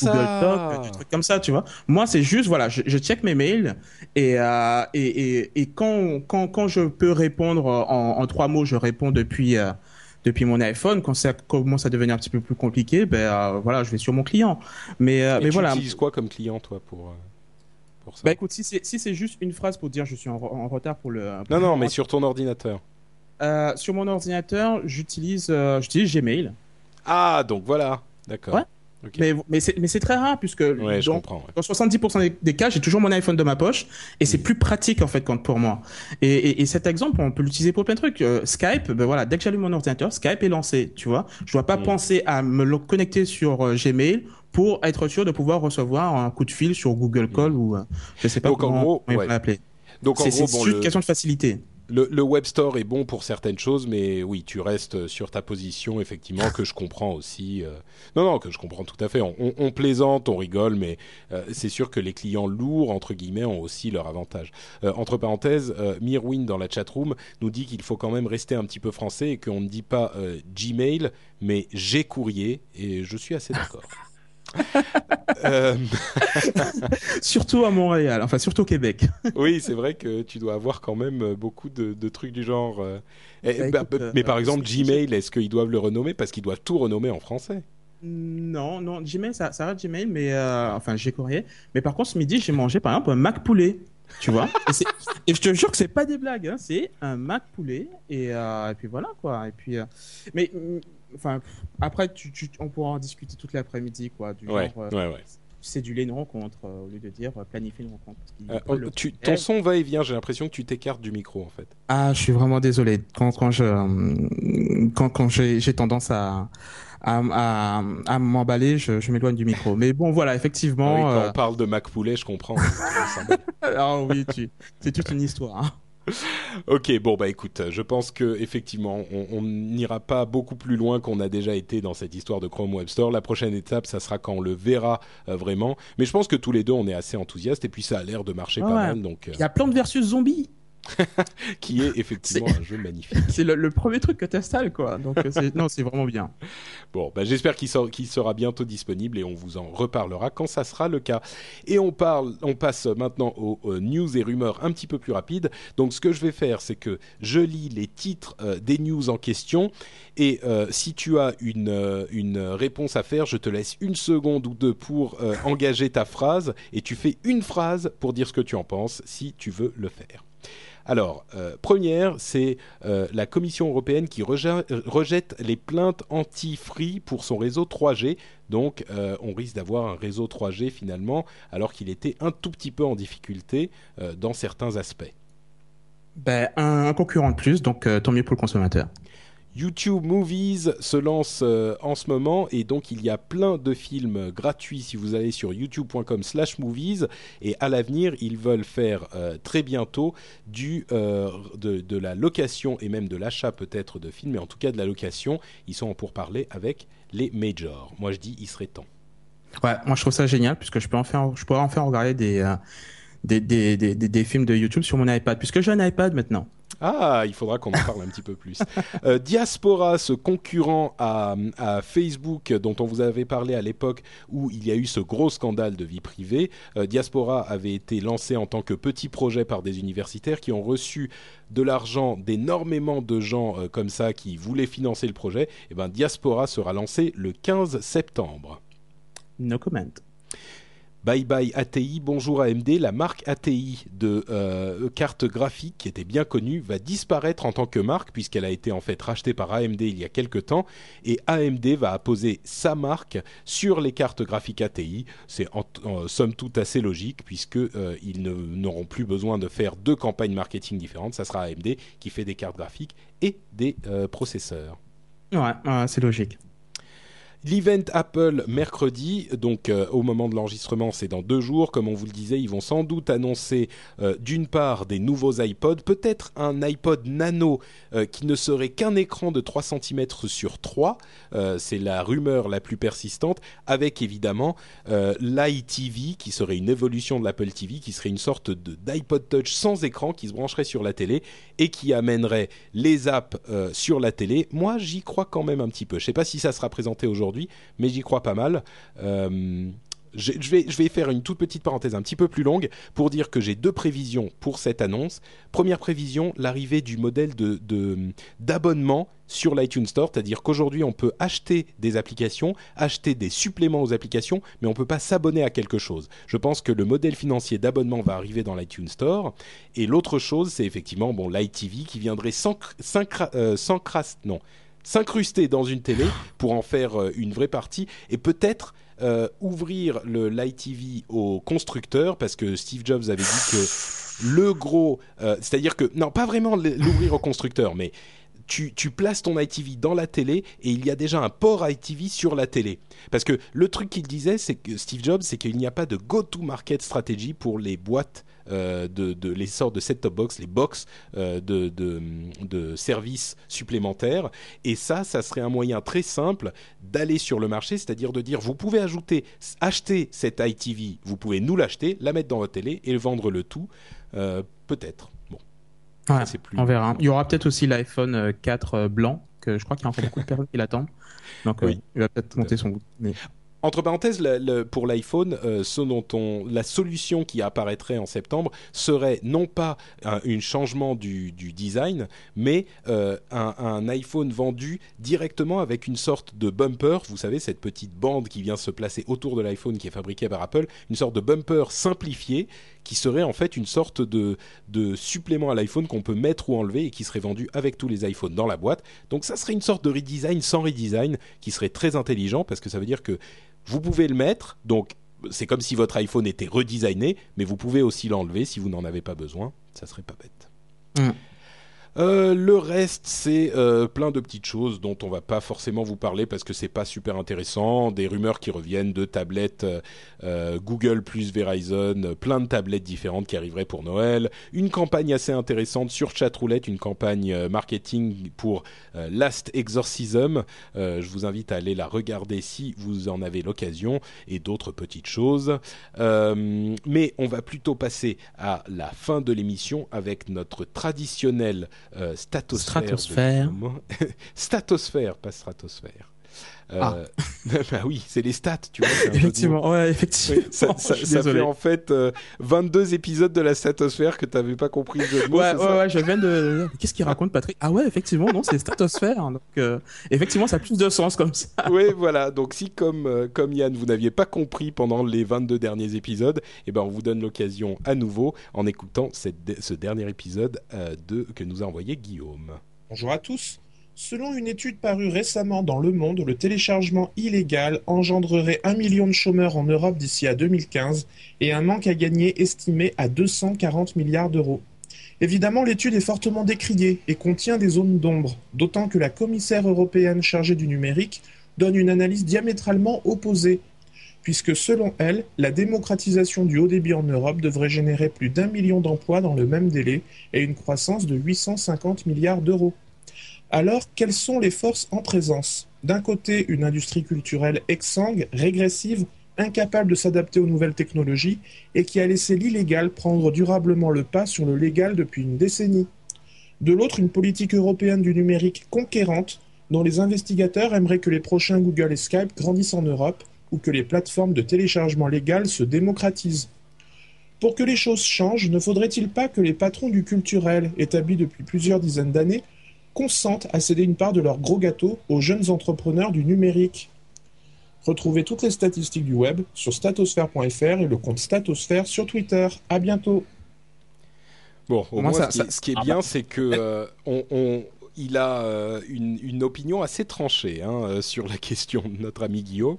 ah. des trucs comme ça, tu vois. Moi, c'est juste, voilà, je, je, check mes mails et, euh, et, et, et, quand, quand, quand je peux répondre en, en trois mots, je réponds depuis, euh, depuis mon iPhone. Quand ça commence à devenir un petit peu plus compliqué, ben euh, voilà, je vais sur mon client. Mais, euh, mais tu voilà. utilises quoi comme client, toi, pour, pour ça? Bah écoute, si c'est si c'est juste une phrase pour dire je suis en, en retard pour le. non, non, mais sur ton ordinateur. Euh, sur mon ordinateur, j'utilise euh, j'utilise Gmail. Ah, donc voilà, d'accord. Ouais. Mais, mais c'est très rare puisque ouais, je comprends, dans 70% des, cas, j'ai toujours mon iPhone de ma poche et c'est mm. plus pratique en fait quand pour moi. Et, et, et cet exemple, on peut l'utiliser pour plein de trucs. Euh, Skype, ben voilà, dès que j'allume mon ordinateur, Skype est lancé, tu vois. Je dois pas mm. penser à me connecter sur Gmail pour être sûr de pouvoir recevoir un coup de fil sur Google Call mm. ou euh, je sais pas Donc, comment, en gros, on l'appeler. Donc c'est bon, une question de facilité le, le, Web Store est bon pour certaines choses, mais oui, tu restes sur ta position, effectivement, que je comprends aussi. Euh, non, non, que je comprends tout à fait. On, plaisante, on rigole, mais euh, c'est sûr que les clients lourds, entre guillemets, ont aussi leur avantage. Euh, entre parenthèses, Mirwin dans la chatroom nous dit qu'il faut quand même rester un petit peu français et qu'on ne dit pas Gmail, mais G courrier, et je suis assez d'accord. Euh, surtout à Montréal, enfin surtout au Québec. oui, c'est vrai que tu dois avoir quand même beaucoup de, trucs du genre. Euh, bah, bah, mais par euh, exemple, Gmail, est-ce qu'ils doivent le renommer? Parce qu'ils doivent tout renommer en français Non, non, Gmail, ça, ça reste Gmail, mais enfin j'ai courrier. Mais par contre, ce midi, j'ai mangé par exemple un Mac poulet. Tu vois? Et, je te jure que c'est pas des blagues, hein, c'est un Mac poulet et, et, puis voilà quoi. Et puis, mais Enfin, après, tu, on pourra en discuter toute l'après-midi, quoi. Du ouais, genre, euh, c'est du une rencontre euh, au lieu de dire euh, planifier une rencontre. Oh, tu, ton son va et vient, j'ai l'impression que tu t'écartes du micro en fait. Ah, je suis vraiment désolé. Quand, quand je quand, quand j'ai tendance à à, à, m'emballer, je, je m'éloigne du micro. Mais bon, voilà, effectivement. Ah quand on parle de Mac Poulet, je comprends. ah oui, c'est toute une histoire. Hein. ok, bon bah écoute, je pense que effectivement, on n'ira pas beaucoup plus loin qu'on a déjà été dans cette histoire de Chrome Web Store. La prochaine étape, ça sera quand on le verra euh, vraiment. Mais je pense que tous les deux, on est assez enthousiastes et puis ça a l'air de marcher pas mal. Donc, euh, il y a Plante versus Zombie. qui est effectivement un jeu magnifique. C'est le, premier truc que tu installes, quoi. Donc, euh, non, c'est vraiment bien. Bon, bah, j'espère qu'il sera bientôt disponible et on vous en reparlera quand ça sera le cas. Et on, parle, on passe maintenant aux, news et rumeurs un petit peu plus rapides. Donc, ce que je vais faire, c'est que je lis les titres euh, des news en question et euh, si tu as une, une réponse à faire, je te laisse une seconde ou deux pour engager ta phrase et tu fais une phrase pour dire ce que tu en penses si tu veux le faire. Alors, euh, première, c'est euh, la Commission européenne qui rejette les plaintes anti-free pour son réseau 3G. Donc, euh, on risque d'avoir un réseau 3G finalement, alors qu'il était un tout petit peu en difficulté dans certains aspects. Ben, un, concurrent de plus, donc tant mieux pour le consommateur. YouTube Movies se lance euh, en ce moment et donc il y a plein de films gratuits si vous allez sur youtube.com/movies et à l'avenir ils veulent faire euh, très bientôt du euh, de, la location et même de l'achat peut-être de films mais en tout cas de la location ils sont pour parler avec les majors. Moi je dis il serait temps. Ouais, moi je trouve ça génial puisque je en pourrais en faire regarder des films de YouTube sur mon iPad puisque j'ai un iPad maintenant. Ah, il faudra qu'on en parle un petit peu plus. Euh, Diaspora, ce concurrent à, Facebook dont on vous avait parlé à l'époque où il y a eu ce gros scandale de vie privée, euh, Diaspora avait été lancé en tant que petit projet par des universitaires qui ont reçu de l'argent d'énormément de gens euh, comme ça qui voulaient financer le projet. Et eh ben Diaspora sera lancé le 15 septembre. No comment. Bye bye ATI, bonjour AMD. La marque ATI de euh, cartes graphiques qui était bien connue va disparaître en tant que marque puisqu'elle a été en fait rachetée par AMD il y a quelques temps et AMD va apposer sa marque sur les cartes graphiques ATI. C'est en, somme toute assez logique puisque euh, n'auront plus besoin de faire deux campagnes marketing différentes. Ça sera AMD qui fait des cartes graphiques et des euh, processeurs. Ouais, c'est logique. L'event Apple mercredi, donc euh, au moment de l'enregistrement, c'est dans deux jours. Comme on vous le disait, ils vont sans doute annoncer euh, d'une part des nouveaux iPods, peut-être un iPod Nano euh, qui ne serait qu'un écran de 3 cm sur 3. c'est la rumeur la plus persistante, avec évidemment l'iTV qui serait une évolution de l'Apple TV, qui serait une sorte d'iPod Touch sans écran qui se brancherait sur la télé et qui amènerait les apps sur la télé. Moi, j'y crois quand même un petit peu. Je ne sais pas si ça sera présenté aujourd'hui mais j'y crois pas mal. Euh, je, vais, faire une toute petite parenthèse un petit peu plus longue pour dire que j'ai deux prévisions pour cette annonce. Première prévision, l'arrivée du modèle d'abonnement sur l'iTunes Store, c'est-à-dire qu'aujourd'hui on peut acheter des applications, acheter des suppléments aux applications, mais on ne peut pas s'abonner à quelque chose. Je pense que le modèle financier d'abonnement va arriver dans l'iTunes Store. Et l'autre chose, c'est effectivement bon, l'iTV qui viendrait sans, euh, non, s'incruster dans une télé pour en faire euh, une vraie partie et peut-être euh, ouvrir le Light TV aux constructeurs parce que Steve Jobs avait dit que le gros, euh, c'est-à-dire que non, pas vraiment l'ouvrir aux constructeurs, mais tu, places ton ITV dans la télé et il y a déjà un port ITV sur la télé. Parce que le truc qu'il disait, c'est que Steve Jobs, c'est qu'il n'y a pas de go-to-market stratégie pour les boîtes euh, de, les sortes de set-top box, les box euh, de, services supplémentaires. Et ça, ça serait un moyen très simple d'aller sur le marché, c'est-à-dire de dire vous pouvez ajouter, acheter cette ITV, vous pouvez nous l'acheter, la mettre dans votre télé et vendre le tout, euh, peut-être. Plus... On verra. Il y aura peut-être aussi l'iPhone 4 blanc, que je crois qu'il y a encore beaucoup de personnes qui l'attendent. Donc oui. il va peut-être monter son goût. Mais... Entre parenthèses, pour l'iPhone, euh, ce dont on, la solution qui apparaîtrait en septembre serait non pas un, changement du, design, mais euh, un, iPhone vendu directement avec une sorte de bumper. Vous savez, cette petite bande qui vient se placer autour de l'iPhone qui est fabriquée par Apple, une sorte de bumper simplifié qui serait en fait une sorte de, de supplément à l'iPhone qu'on peut mettre ou enlever et qui serait vendu avec tous les iPhones dans la boîte. Donc ça serait une sorte de redesign sans redesign qui serait très intelligent parce que ça veut dire que vous pouvez le mettre, donc c'est comme si votre iPhone était redesigné, mais vous pouvez aussi l'enlever si vous n'en avez pas besoin. Ça serait pas bête. Mm. Euh, le reste, c'est euh, plein de petites choses dont on va pas forcément vous parler parce que c'est pas super intéressant. Des rumeurs qui reviennent de tablettes euh, Google plus Verizon, plein de tablettes différentes qui arriveraient pour Noël. Une campagne assez intéressante sur Chatroulette, une campagne marketing pour Last Exorcism. je vous invite à aller la regarder si vous en avez l'occasion et d'autres petites choses. mais on va plutôt passer à la fin de l'émission avec notre traditionnel euh, statosphère. Stratosphère. statosphère, pas stratosphère. Euh, ah. bah oui, c'est les stats, tu vois. effectivement, ouais, effectivement. ça, ça, fait en fait 22 euh, épisodes de la statosphère que tu n'avais pas compris. Ouais, ouais, ouais, je viens de. Qu'est-ce qu'il raconte, Patrick? Ah ouais, effectivement, non, c'est statosphère. Donc, euh, effectivement, ça a plus de sens comme ça. oui, voilà. Donc, si comme comme Yann, vous n'aviez pas compris pendant les 22 derniers épisodes, eh ben, on vous donne l'occasion à nouveau en écoutant cette, ce dernier épisode de que nous a envoyé Guillaume. Bonjour à tous. Selon une étude parue récemment dans Le Monde, le téléchargement illégal engendrerait un million de chômeurs en Europe d'ici à 2015 et un manque à gagner estimé à 240 milliards d'euros. Évidemment, l'étude est fortement décriée et contient des zones d'ombre, d'autant que la commissaire européenne chargée du numérique donne une analyse diamétralement opposée, puisque selon elle, la démocratisation du haut débit en Europe devrait générer plus d'un million d'emplois dans le même délai et une croissance de 850 milliards d'euros. Alors, quelles sont les forces en présence? D'un côté, une industrie culturelle exsangue, régressive, incapable de s'adapter aux nouvelles technologies et qui a laissé l'illégal prendre durablement le pas sur le légal depuis une décennie. De l'autre, une politique européenne du numérique conquérante dont les investigateurs aimeraient que les prochains Google et Skype grandissent en Europe ou que les plateformes de téléchargement légal se démocratisent. Pour que les choses changent, ne faudrait-il pas que les patrons du culturel, établis depuis plusieurs dizaines d'années, consentent à céder une part de leur gros gâteau aux jeunes entrepreneurs du numérique. Retrouvez toutes les statistiques du web sur statosphère.fr et le compte Statosphère sur Twitter. À bientôt. Bon, au moins, ce, qui, est bien, c'est que euh, on, il a euh, une, opinion assez tranchée hein, euh, sur la question de notre ami Guillaume.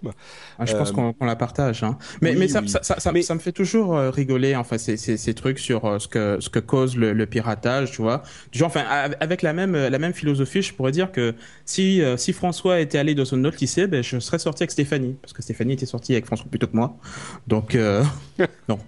Ah, je pense euh, qu'on la partage. Hein. Mais, mais, ça, ça, me fait toujours rigoler, enfin, ces, ces, trucs sur ce, que, ce que cause le, piratage, tu vois. Genre, enfin, avec la même, la même philosophie, je pourrais dire que si, si François était allé dans un autre lycée, ben, je serais sorti avec Stéphanie. Parce que Stéphanie était sortie avec François plutôt que moi. Donc, non.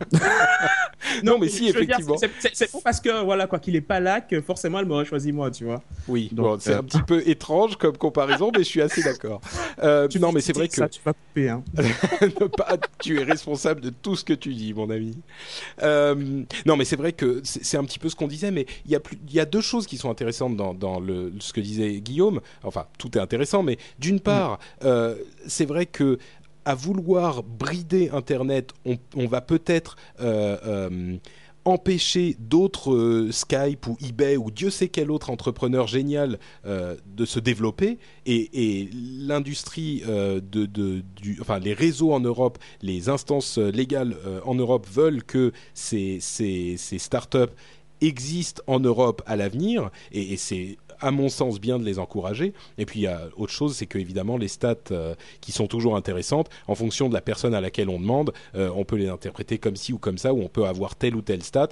non, mais si, effectivement. C'est pas parce que, voilà, quoi, qu'il est pas là que forcément elle m'aurait choisi moi, tu vois. Oui, c'est un petit peu étrange comme comparaison, mais je suis assez d'accord. Euh, non, mais c'est vrai que. Ça, tu vas couper, hein. pas, tu es responsable de tout ce que tu dis, mon ami. Euh, non, mais c'est vrai que c'est un petit peu ce qu'on disait, mais il y, a il y a deux choses qui sont intéressantes dans, dans le, ce que disait Guillaume. Enfin, tout est intéressant, mais d'une part, euh, c'est vrai que à vouloir brider Internet, on, on va peut-être euh, euh, empêcher d'autres euh, Skype ou eBay ou Dieu sait quel autre entrepreneur génial euh, de se développer. Et, l'industrie euh, de, de, du, enfin les réseaux en Europe, les instances légales en Europe veulent que ces, ces, ces startups existent en Europe à l'avenir. Et c'est à mon sens bien de les encourager. Et puis il y a autre chose, c'est que évidemment les stats euh, qui sont toujours intéressantes, en fonction de la personne à laquelle on demande, euh, on peut les interpréter comme ci ou comme ça, ou on peut avoir telle ou telle stat.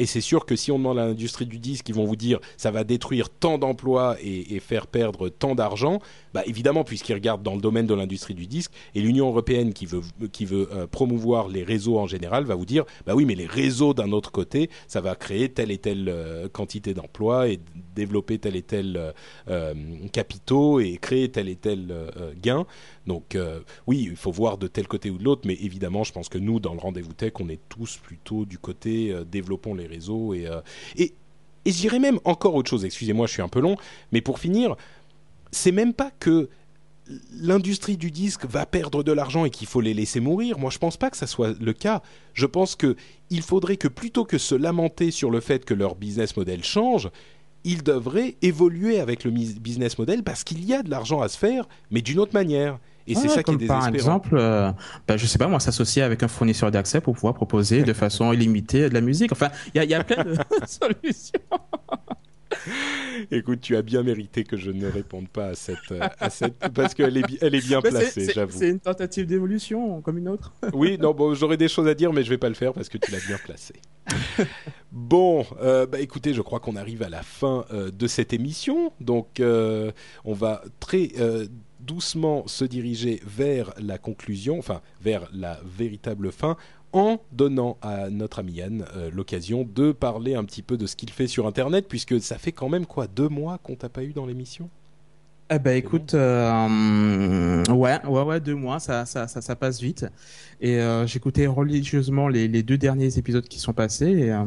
Et c'est sûr que si on demande à l'industrie du disque, ils vont vous dire ça va détruire tant d'emplois et, faire perdre tant d'argent. Bah évidemment, puisqu'ils regardent dans le domaine de l'industrie du disque, et l'Union européenne qui veut, qui veut euh, promouvoir les réseaux en général va vous dire bah oui, mais les réseaux d'un autre côté, ça va créer telle et telle quantité d'emplois et développer tel et tel euh, euh, capitaux et créer tel et tel euh, gain. Donc euh, oui, il faut voir de tel côté ou de l'autre, mais évidemment, je pense que nous, dans le rendez-vous tech, on est tous plutôt du côté euh, développons les réseaux et euh, et, et j'irais même encore autre chose. Excusez-moi, je suis un peu long, mais pour finir, c'est même pas que l'industrie du disque va perdre de l'argent et qu'il faut les laisser mourir. Moi, je pense pas que ça soit le cas. Je pense que il faudrait que plutôt que se lamenter sur le fait que leur business model change, ils devraient évoluer avec le business model parce qu'il y a de l'argent à se faire, mais d'une autre manière. Et c'est ça qui est comme Par désespérant. exemple, euh, bah, je sais pas, moi, s'associer avec un fournisseur d'accès pour pouvoir proposer de façon illimitée de la musique. Enfin, il y il y a plein de solutions. Écoute, tu as bien mérité que je ne réponde pas à cette, euh, à cette parce qu'elle est, elle est bien c'est- placée, c'est- j'avoue. C'est une tentative d'évolution comme une autre. Oui, non, bon, j'aurais des choses à dire, mais je vais pas le faire parce que tu l'as bien placé. bon, euh, bah écoutez, je crois qu'on arrive à la fin euh, de cette émission, donc euh, on va très doucement se diriger vers la conclusion, enfin vers la véritable fin. En donnant à notre ami Yann euh, l'occasion de parler un petit peu de ce qu'il fait sur Internet, puisque ça fait quand même quoi deux mois qu'on t'a pas eu dans l'émission? Eh ben écoute, euh, ouais, ouais, ouais, deux mois, ça, ça, ça, ça passe vite. Et euh, j'écoutais religieusement les, les deux derniers épisodes qui sont passés. Et, euh,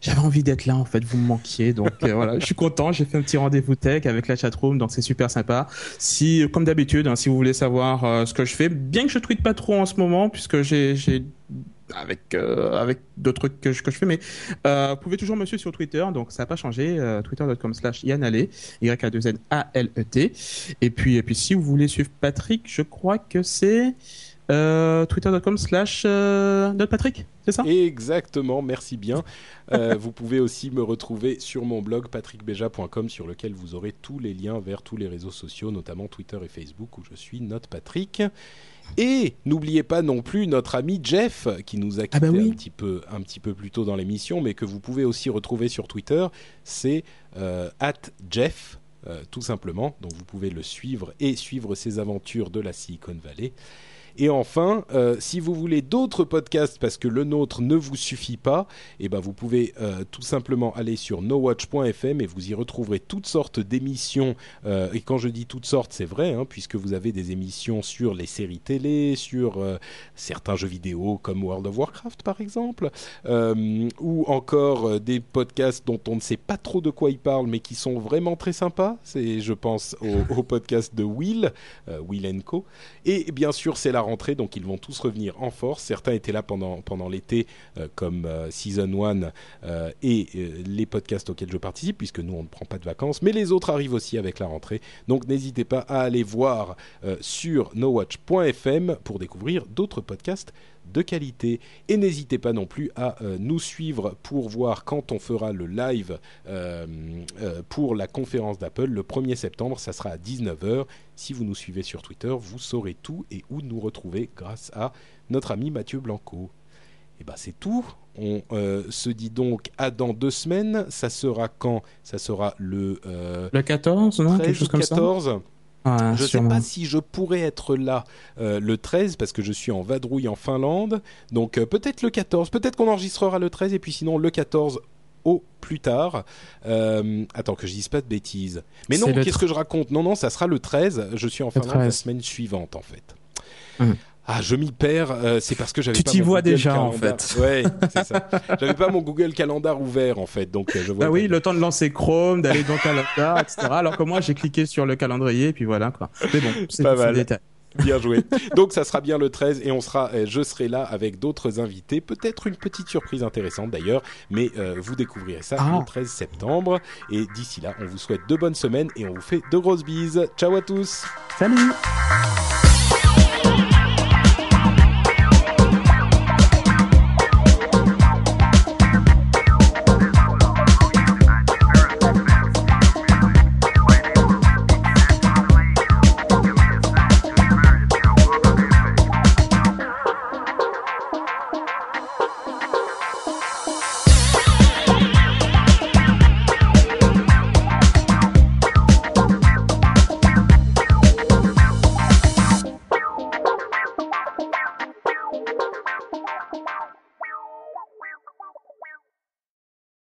j'avais envie d'être là en fait, vous me manquiez, donc voilà, je suis content. J'ai fait un petit rendez-vous tech avec la chatroom, donc c'est super sympa. Si, comme d'habitude, hein, si vous voulez savoir ce que je fais, bien que je tweete pas trop en ce moment, puisque j'ai avec euh, avec d'autres trucs que je, que je fais, mais euh, vous pouvez toujours me suivre sur Twitter, donc ça n'a pas changé. Euh, Twitter.com/slash Yann Allais, Y A 2 N A L E T. Et puis et puis si vous voulez suivre Patrick, je crois que c'est Twitter.com slash Patrick, c'est ça? Exactement, merci bien. Vous pouvez aussi me retrouver sur mon blog patrickbeja.com sur lequel vous aurez tous les liens vers tous les réseaux sociaux, notamment Twitter et Facebook où je suis Note Patrick. Et n'oubliez pas non plus notre ami Jeff qui nous a quitté Ah bah oui. un, petit peu, un petit peu plus tôt dans l'émission, mais que vous pouvez aussi retrouver sur Twitter. C'est euh, Jeff, euh, tout simplement. Donc vous pouvez le suivre et suivre ses aventures de la Silicon Valley. Et enfin, euh, si vous voulez d'autres podcasts parce que le nôtre ne vous suffit pas, eh ben vous pouvez euh, tout simplement aller sur nowatch.fm et vous y retrouverez toutes sortes d'émissions. Euh, et quand je dis toutes sortes, c'est vrai, hein, puisque vous avez des émissions sur les séries télé, sur certains jeux vidéo comme World of Warcraft par exemple, ou encore des podcasts dont on ne sait pas trop de quoi ils parlent, mais qui sont vraiment très sympas. C'est, je pense, au, au podcast de Will, Will Co. Et bien sûr, c'est la rentrée, donc ils vont tous revenir en force. Certains étaient là pendant, l'été, euh, comme euh, Season 1 euh, et les podcasts auxquels je participe, puisque nous, on ne prend pas de vacances. Mais les autres arrivent aussi avec la rentrée. Donc n'hésitez pas à aller voir sur nowatch.fm pour découvrir d'autres podcasts de qualité. Et n'hésitez pas non plus à euh, nous suivre pour voir quand on fera le live euh, euh, pour la conférence d'Apple le 1er septembre. Ça sera à 19h. Si vous nous suivez sur Twitter, vous saurez tout et où nous retrouver grâce à notre ami Mathieu Blanco. Et ben c'est tout. On euh, se dit donc à dans deux semaines. Ça sera quand? Ça sera le euh, Le 14, non? 13 Quelque chose comme ça? 14. Ouais, Je ne sais pas si je pourrais être là euh, le 13 parce que je suis en vadrouille en Finlande. Donc euh, peut-être le 14, peut-être qu'on enregistrera le 13 et puis sinon le 14 au plus tard. Euh, attends que je dise pas de bêtises. Mais non, qu'est-ce que je raconte? Non, non, ça sera le 13. Je suis en Finlande la 13. semaine suivante en fait. Hum. Ah, je m'y perds. Euh, c'est parce que j'avais. Tu t'y vois déjà en fait. Ouais, c'est. J'avais pas mon Google Calendar ouvert en fait, donc euh, je vois. Bah oui, le temps de lancer Chrome, d'aller dans Calendar, etc. Alors que moi, j'ai cliqué sur le calendrier et puis voilà. Mais bon, c'est pas mal. Bien joué. Donc ça sera bien le 13 et on sera, euh, je serai là avec d'autres invités. Peut-être une petite surprise intéressante d'ailleurs, mais vous découvrirez ça ah. le 13 septembre. Et d'ici là, on vous souhaite de bonnes semaines et on vous fait de grosses bises. Ciao à tous. Salut.